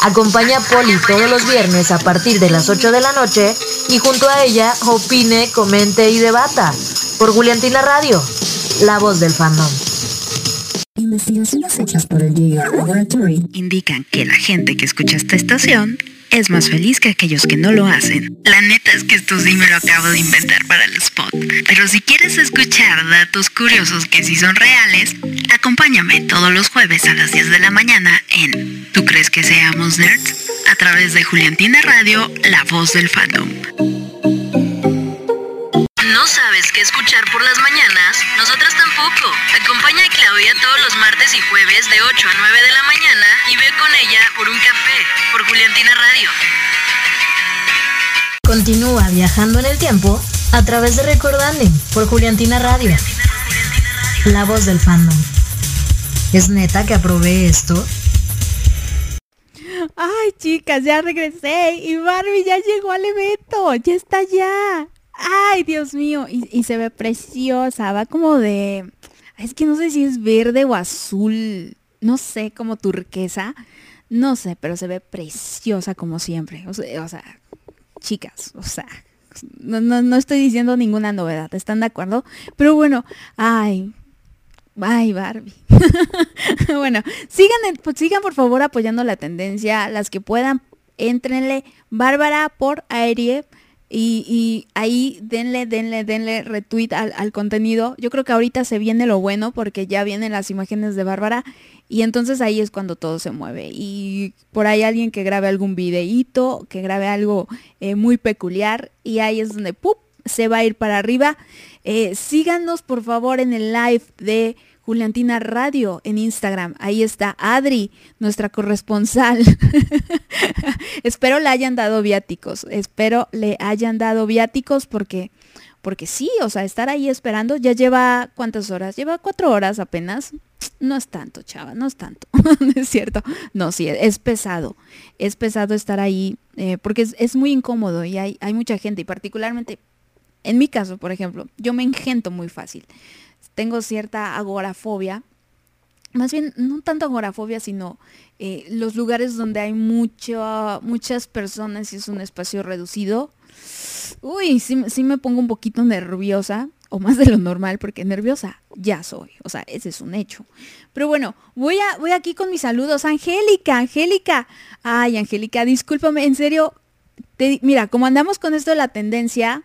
Acompaña a Poli todos los viernes a partir de las 8 de la noche y junto a ella opine, comente y debata. Por Juliantina Radio, la voz del fandom. Investigaciones hechas por el Laboratory indican que la gente que escucha esta estación es más feliz que aquellos que no lo hacen. La neta es que esto sí me lo acabo de inventar para el spot. Pero si quieres escuchar datos curiosos que sí son reales, acompáñame todos los jueves a las 10 de la mañana en ¿Tú crees que seamos nerds? A través de Juliantina Radio, la voz del fandom. ¿No sabes qué escuchar por las mañanas? Nosotras tampoco. Acompaña a Claudia todos los martes y jueves de 8 a 9 de la mañana y ve con ella por un café por Juliantina Radio. Continúa viajando en el tiempo a través de Recordandum por Juliantina Radio. La voz del fandom. ¿Es neta que aprobé esto? Ay, chicas, ya regresé y Barbie ya llegó al evento. Ya está ya. Ay, Dios mío, y, se ve preciosa, va como de... Es que no sé si es verde o azul, no sé, como turquesa, no sé, pero se ve preciosa como siempre. O sea, chicas, o sea, no, no, no estoy diciendo ninguna novedad, ¿están de acuerdo? Pero bueno, ay, Ay, Barbie. *laughs* bueno, sigan, pues, sigan por favor apoyando la tendencia. Las que puedan, entrenle Bárbara por aire. Y, ahí denle, denle, denle retweet al, al contenido. Yo creo que ahorita se viene lo bueno porque ya vienen las imágenes de Bárbara. Y entonces ahí es cuando todo se mueve. Y por ahí alguien que grabe algún videíto, que grabe algo eh, muy peculiar. Y ahí es donde ¡pup! se va a ir para arriba. Eh, síganos por favor en el live de Juliantina Radio en Instagram. Ahí está Adri, nuestra corresponsal. *laughs* espero le hayan dado viáticos. Espero le hayan dado viáticos porque, porque sí, o sea, estar ahí esperando ya lleva cuántas horas? Lleva cuatro horas apenas. No es tanto, chava, no es tanto. *laughs* no es cierto. No, sí, es pesado. Es pesado estar ahí eh, porque es, muy incómodo y hay, hay mucha gente y particularmente en mi caso, por ejemplo, yo me engento muy fácil. Tengo cierta agorafobia. Más bien, no tanto agorafobia, sino eh, los lugares donde hay mucho, muchas personas y es un espacio reducido. Uy, sí, sí me pongo un poquito nerviosa, o más de lo normal, porque nerviosa ya soy. O sea, ese es un hecho. Pero bueno, voy, a, voy aquí con mis saludos. Angélica, Angélica. Ay, Angélica, discúlpame, en serio. te- mira, como andamos con esto de la tendencia,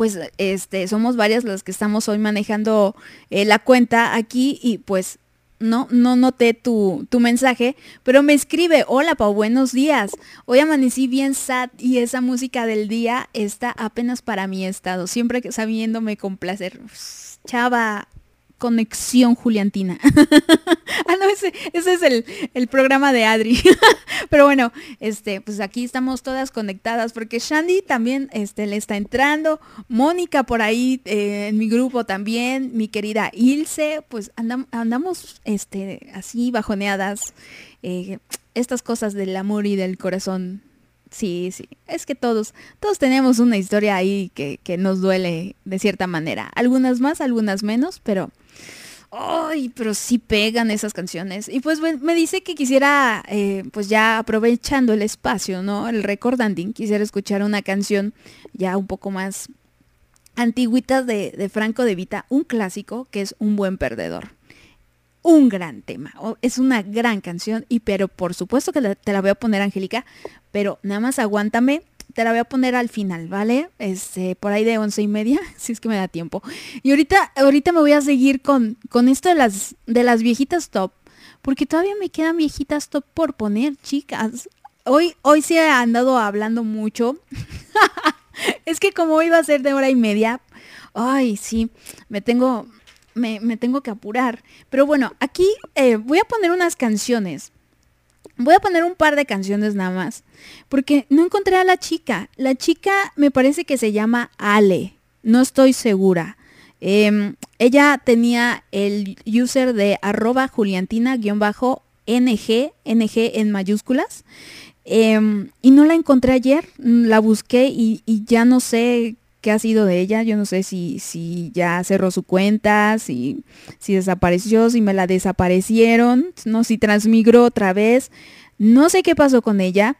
pues este somos varias las que estamos hoy manejando eh, la cuenta aquí y pues no, no noté tu, tu mensaje, pero me escribe, hola Pau, buenos días. Hoy amanecí bien sad y esa música del día está apenas para mi estado, siempre sabiéndome complacer. Chava, conexión Juliantina. *laughs* ah, no, ese, ese es el, el programa de Adri. *laughs* Pero bueno, este, pues aquí estamos todas conectadas porque Shandy también este, le está entrando, Mónica por ahí eh, en mi grupo también, mi querida Ilse, pues andam- andamos este, así bajoneadas. eh, estas cosas del amor y del corazón. Sí, sí, es que todos, todos tenemos una historia ahí que, que nos duele de cierta manera. Algunas más, algunas menos, pero Ay, pero sí pegan esas canciones. Y pues bueno, me dice que quisiera, eh, pues ya aprovechando el espacio, ¿no? El recordanding, quisiera escuchar una canción ya un poco más antigüita de, Franco de Vita, un clásico que es Un buen perdedor. Un gran tema, o- es una gran canción, y pero por supuesto que te la voy a poner, Angélica, pero nada más aguántame, te la voy a poner al final, ¿vale? Este, por ahí de once y media, *laughs* si es que me da tiempo. Y ahorita, ahorita me voy a seguir con, con esto de las, de las viejitas top, porque todavía me quedan viejitas top por poner, chicas. Hoy, hoy sí he andado hablando mucho. *laughs* es que como va a ser de hora y media, ay, sí, me tengo, me, me tengo que apurar. Pero bueno, aquí eh, voy a poner unas canciones. Voy a poner un par de canciones nada más. Porque no encontré a la chica. La chica me parece que se llama Ale. No estoy segura. Em, ella tenía el user de arroba juliantina-ng, ng en mayúsculas. Em, y no la encontré ayer. La busqué y, y ya no sé qué ha sido de ella. Yo no sé si, si ya cerró su cuenta, si, si desapareció, si me la desaparecieron, no, si transmigró otra vez. No sé qué pasó con ella.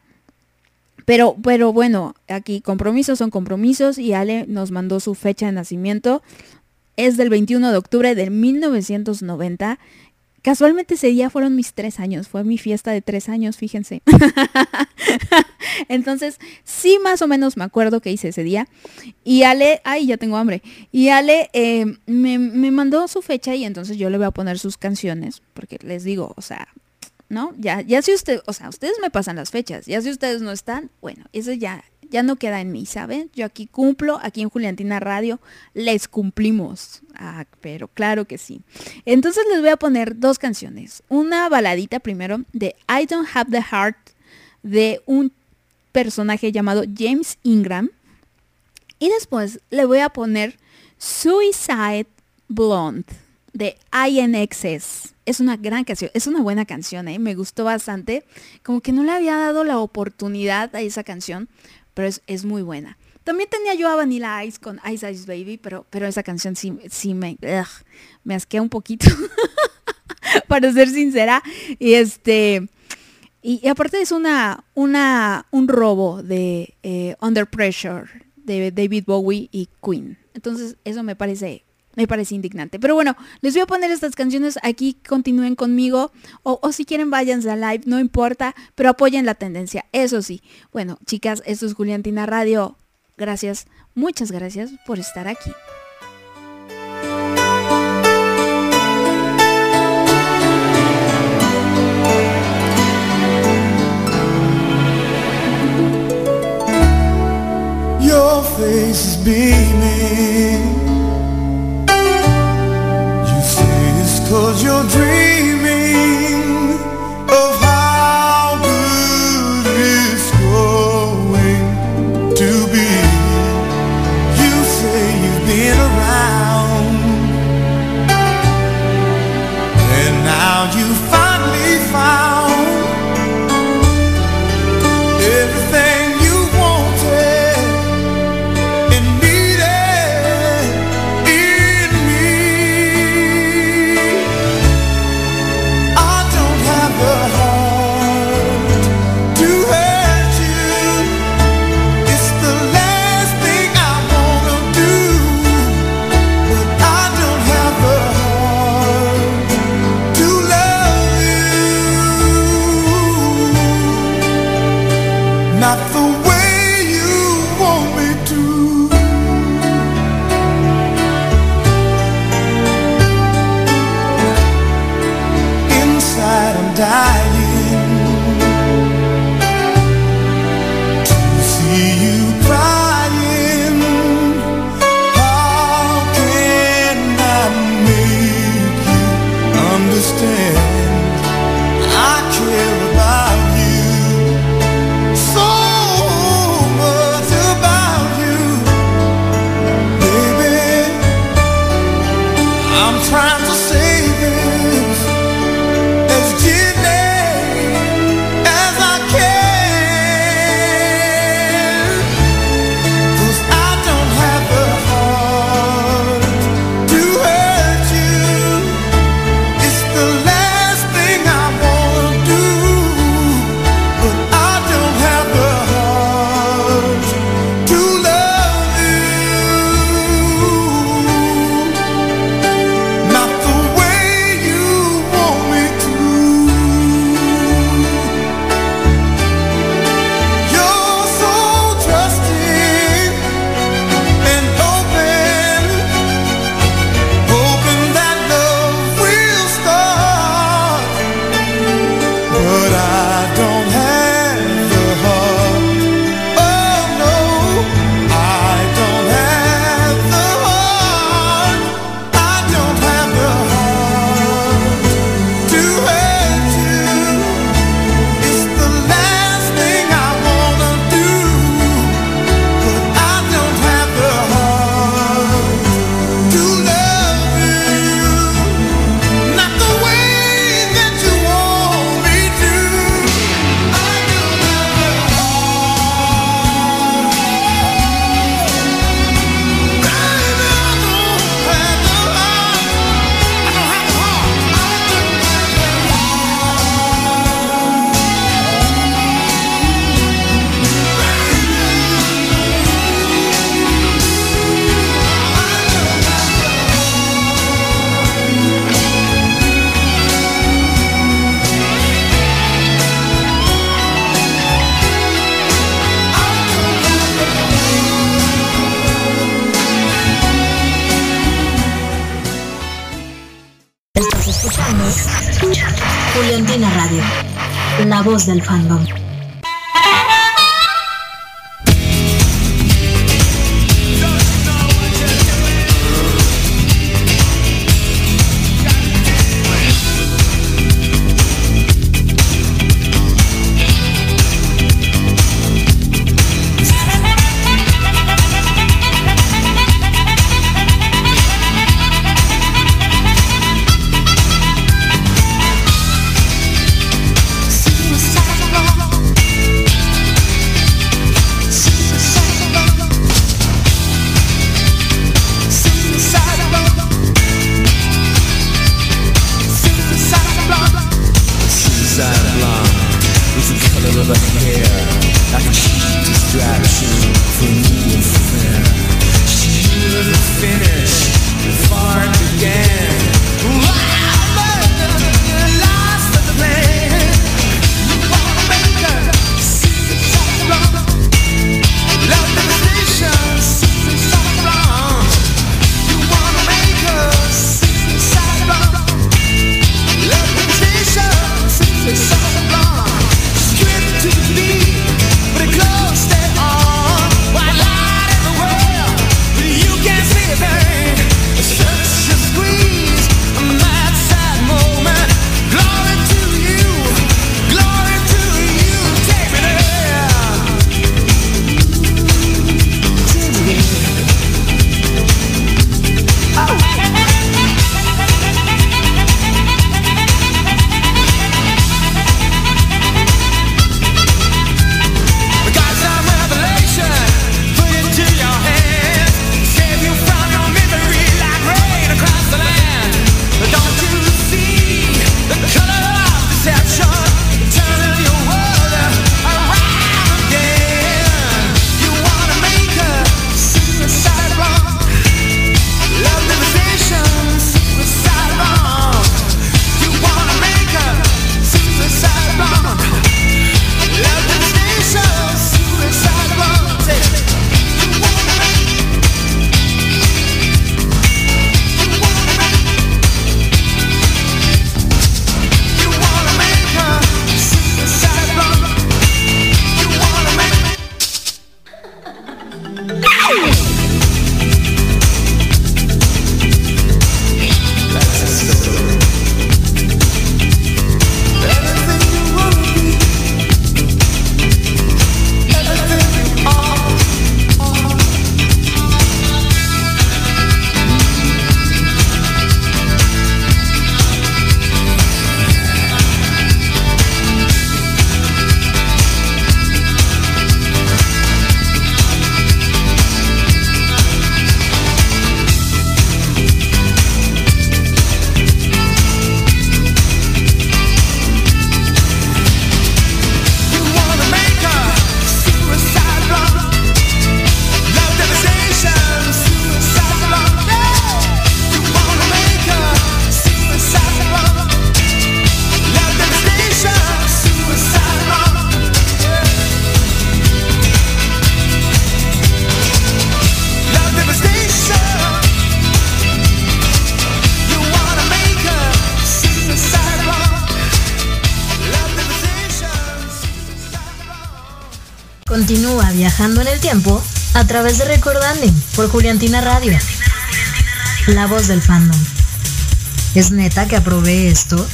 Pero, pero bueno, aquí compromisos son compromisos y Ale nos mandó su fecha de nacimiento. Es del 21 de octubre de 1990. Casualmente ese día fueron mis tres años, fue mi fiesta de tres años, fíjense. *laughs* Entonces, sí más o menos me acuerdo que hice ese día. Y Ale, ay, ya tengo hambre. Y Ale eh, me, me mandó su fecha y entonces yo le voy a poner sus canciones, porque les digo, o sea, ¿no? Ya, ya si usted, o sea, ustedes me pasan las fechas, ya si ustedes no están, bueno, eso ya, ya no queda en mí, ¿saben? Yo aquí cumplo, aquí en Juliantina Radio les cumplimos. Ah, pero claro que sí. Entonces les voy a poner dos canciones. Una baladita primero de I Don't Have the Heart de un personaje llamado James Ingram. Y después le voy a poner Suicide Blonde de INXS. Es una gran canción, es una buena canción, ¿eh? me gustó bastante. Como que no le había dado la oportunidad a esa canción, pero es, muy buena. También tenía yo a Vanilla Ice con Ice Ice Baby, pero, pero esa canción sí, sí me, me asquea un poquito, *laughs* para ser sincera. Y este... Y, y aparte es una, una, un robo de eh, Under Pressure de David Bowie y Queen. Entonces eso me parece, me parece indignante. Pero bueno, les voy a poner estas canciones aquí, continúen conmigo. O, si quieren váyanse a live, no importa, pero apoyen la tendencia, eso sí. Bueno, chicas, esto es Juliantina Radio. Gracias, muchas gracias por estar aquí. Your face is. Cause your dream. Del fandom. Tiempo a través de Recordanding por Juliantina Radio. La voz del fandom. ¿Es neta que aprobé esto?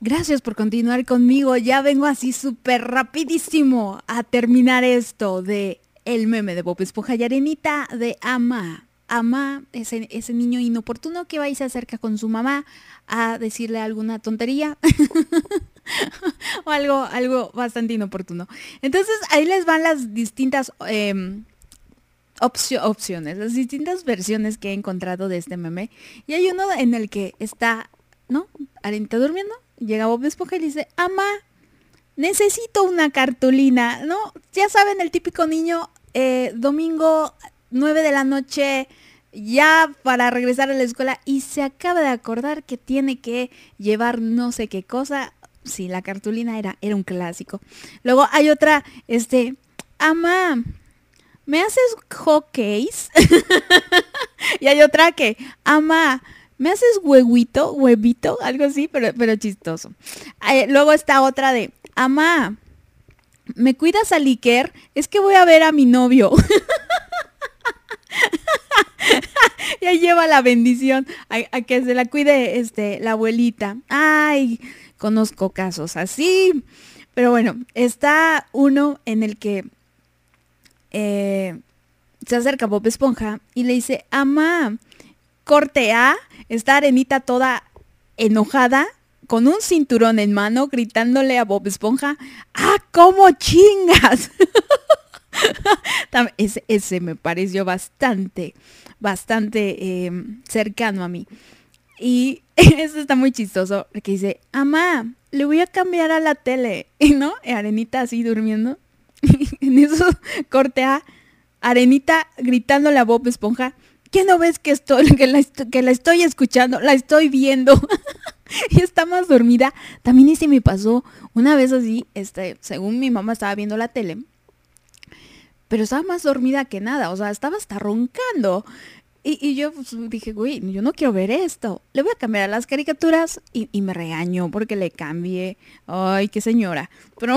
Gracias por continuar conmigo. Ya vengo así súper rapidísimo a terminar esto de el meme de Bob Esponja y Arenita de Ama. Ama, ese, ese niño inoportuno que va y se acerca con su mamá a decirle alguna tontería. *laughs* *laughs* o algo, algo bastante inoportuno. Entonces ahí les van las distintas em, opcio- opciones, las distintas versiones que he encontrado de este meme. Y hay uno en el que está, ¿no? Arenita durmiendo, llega Bob Esponja y dice, ama, necesito una cartulina, ¿no? Ya saben, el típico niño, eh, domingo 9 de la noche, ya para regresar a la escuela y se acaba de acordar que tiene que llevar no sé qué cosa. Sí, la cartulina era, era un clásico. Luego hay otra, este, ama, ¿me haces hotcakes? *laughs* y hay otra que, ama, ¿me haces huevito? Huevito, algo así, pero, pero chistoso. Luego está otra de, ama, ¿me cuidas a Liker? Es que voy a ver a mi novio. *laughs* ya lleva la bendición a, a que se la cuide este la abuelita. Ay, conozco casos así. Pero bueno, está uno en el que eh, se acerca Bob Esponja y le dice, ama, corte A, está Arenita toda enojada, con un cinturón en mano, gritándole a Bob Esponja, ¡ah, cómo chingas! *laughs* Ese me pareció bastante, bastante eh, cercano a mí. Y *laughs* eso está muy chistoso, que dice, Amá, le voy a cambiar a la tele, *laughs* y no, Arenita así durmiendo. *laughs* en eso corte a Arenita gritándole a Bob Esponja, ¿qué no ves que, estoy, que, la, que la estoy escuchando? La estoy viendo. y está más dormida. También ese me pasó una vez así, este, según mi mamá estaba viendo la tele, pero estaba más dormida que nada, o sea, estaba hasta roncando. Y, yo pues, dije, güey, yo no quiero ver esto. Le voy a cambiar las caricaturas y, me regañó porque le cambié. Ay, qué señora. Pero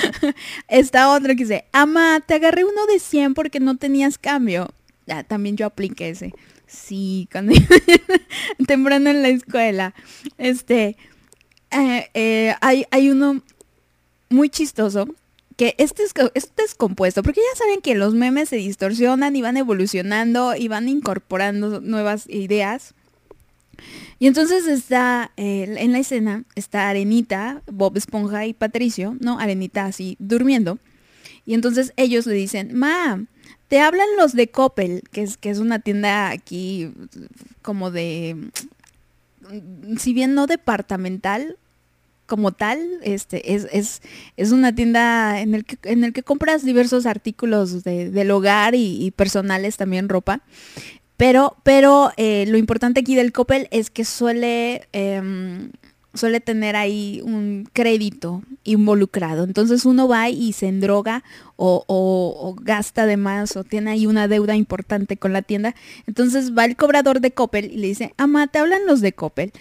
*laughs* esta otra que dice, ama, te agarré uno de 100 porque no tenías cambio. Ya, también yo apliqué ese. Sí, cuando *laughs* temprano en la escuela. Este, eh, eh, hay, hay uno muy chistoso que este este es compuesto, porque ya saben que los memes se distorsionan y van evolucionando y van incorporando nuevas ideas. Y entonces está eh, en la escena, está Arenita, Bob Esponja y Patricio, ¿no? Arenita así durmiendo. Y entonces ellos le dicen, ma, te hablan los de Coppel, que es, que es una tienda aquí como de, mm, si bien no departamental, como tal, este, es, es, es una tienda en el que, en el que compras diversos artículos de- del hogar y, personales, también ropa. Pero, pero eh, lo importante aquí del Coppel es que suele, em, suele tener ahí un crédito involucrado. Entonces uno va y se endroga o gasta de más o tiene ahí una deuda importante con la tienda. Entonces va el cobrador de Coppel y le dice, ama, te hablan los de Coppel.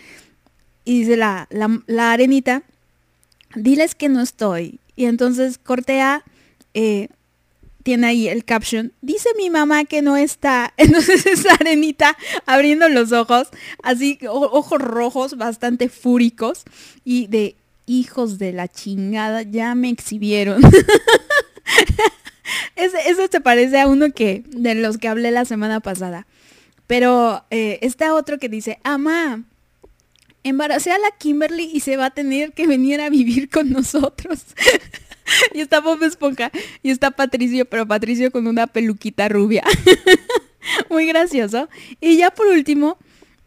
Y dice la, la, arenita, diles que no estoy. Y entonces cortea, eh, tiene ahí el caption, dice mi mamá que no está. *laughs* Entonces es arenita abriendo los ojos, así, ojos rojos, bastante fúricos, y de hijos de la chingada, ya me exhibieron. *laughs* Eso te parece a uno que, de los que hablé la semana pasada. Pero eh, está otro que dice, ama, embaracé a la Kimberly y se va a tener que venir a vivir con nosotros. *laughs* y está Bob Esponja y está Patricio, pero Patricio con una peluquita rubia. *laughs* Muy gracioso. Y ya por último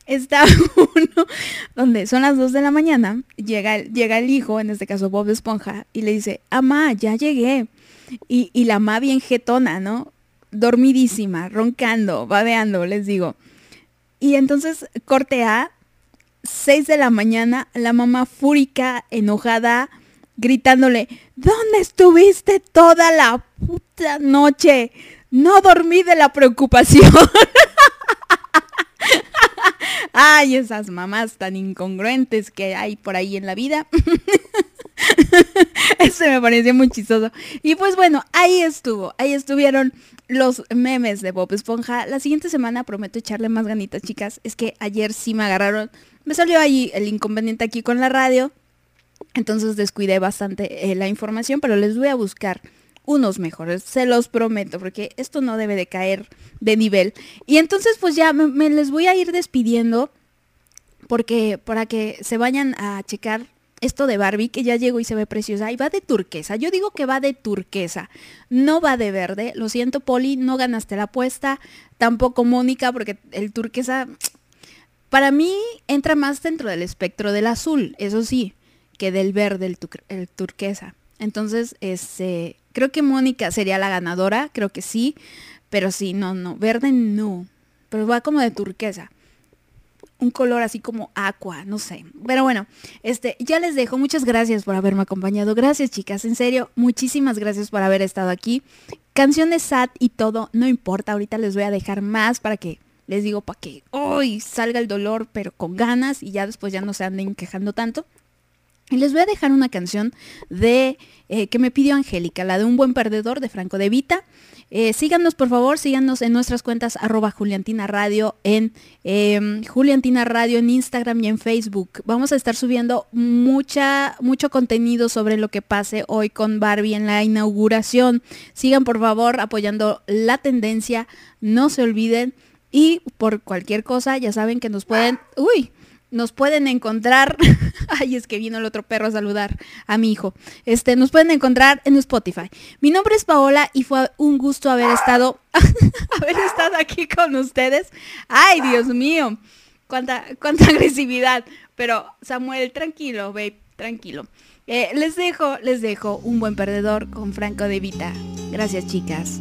está *laughs* uno donde son las 2 de la mañana, llega, llega el hijo, en este caso Bob Esponja, y le dice, Amá, ya llegué. Y, y la mamá bien jetona, ¿no? Dormidísima, roncando, babeando, les digo. Y entonces corte A, 6 de la mañana, la mamá fúrica, enojada, gritándole, ¿dónde estuviste toda la puta noche? No dormí de la preocupación. *laughs* Ay, esas mamás tan incongruentes que hay por ahí en la vida. *laughs* *laughs* Ese me pareció muy chistoso. Y pues bueno, ahí estuvo. Ahí estuvieron los memes de Bob Esponja. La siguiente semana prometo echarle más ganitas, chicas. Es que ayer sí me agarraron. Me salió ahí el inconveniente aquí con la radio. Entonces descuidé bastante eh, la información, pero les voy a buscar unos mejores, se los prometo, porque esto no debe de caer de nivel. Y entonces pues ya me, me les voy a ir despidiendo porque para que se vayan a checar esto de Barbie, que ya llegó y se ve preciosa, y va de turquesa. Yo digo que va de turquesa, no va de verde. Lo siento, Poli, no ganaste la apuesta. Tampoco Mónica, porque el turquesa, *tsk* para mí, entra más dentro del espectro del azul, eso sí, que del verde, el, el turquesa. Entonces, este, creo que Mónica sería la ganadora, creo que sí, pero sí, no, no, verde no, pero va como de turquesa un color así como aqua, no sé. Pero bueno, este, ya les dejo. Muchas gracias por haberme acompañado. Gracias, chicas. En serio, muchísimas gracias por haber estado aquí. Canciones sad y todo, no importa. Ahorita les voy a dejar más para que les digo para que hoy salga el dolor, pero con ganas y ya después ya no se anden quejando tanto. Y les voy a dejar una canción de eh, que me pidió Angélica, la de Un buen perdedor de Franco de Vita. Eh, síganos por favor, síganos en nuestras cuentas arroba Juliantina Radio en eh, Juliantina Radio en Instagram y en Facebook. Vamos a estar subiendo mucha, mucho contenido sobre lo que pase hoy con Barbie en la inauguración. Sigan por favor apoyando la tendencia, no se olviden. Y por cualquier cosa, ya saben que nos pueden... Uy, nos pueden encontrar, *laughs* ay, es que vino el otro perro a saludar a mi hijo. Este, nos pueden encontrar en Spotify. Mi nombre es Paola y fue un gusto haber estado, *laughs* haber estado aquí con ustedes. Ay, Dios mío, cuánta, cuánta *laughs* agresividad. Pero Samuel, tranquilo, babe, tranquilo. Eh, les dejo, les dejo un buen perdedor con Franco de Vita. Gracias, chicas.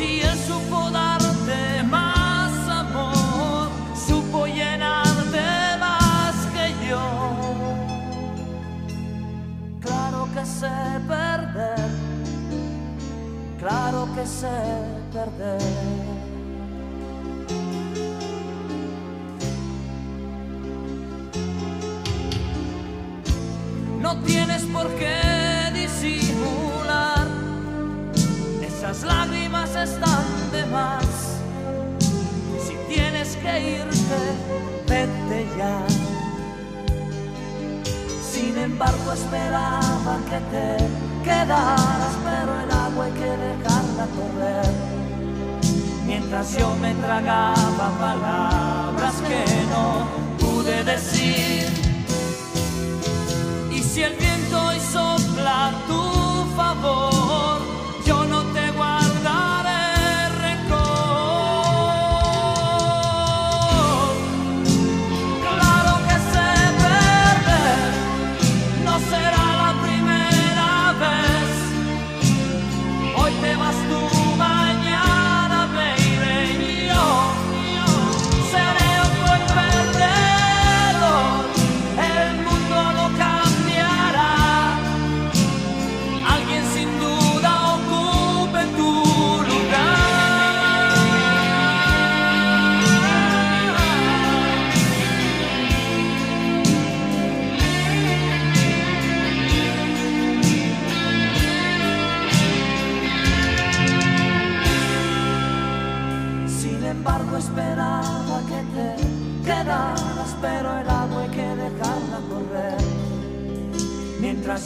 Si él supo darte más amor, supo llenarte más que yo. Claro que sé perder, claro que sé perder. No tienes por qué Si tienes que irte, vete ya. Sin embargo, esperaba que te quedaras, pero el agua hay que dejarla correr. Mientras yo me tragaba palabras que no pude decir. Y si el viento hoy sopla a tu favor,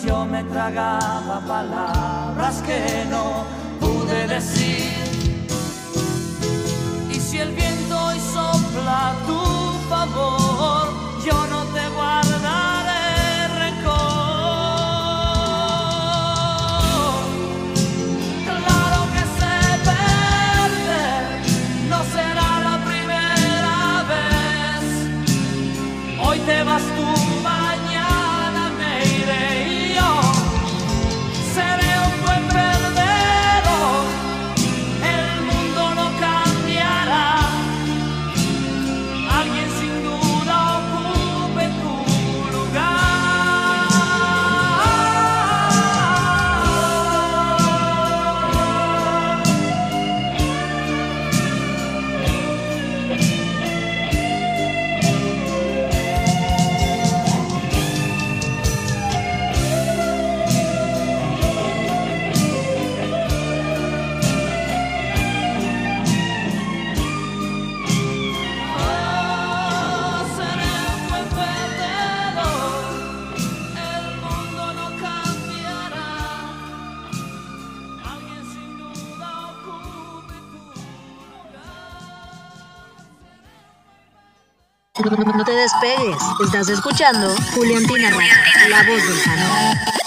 yo me tragaba palabras que no pude decir. Y si el viento hoy sopla tu favor, yo no te guardaré No te despegues. Estás escuchando Radio, la voz del canal.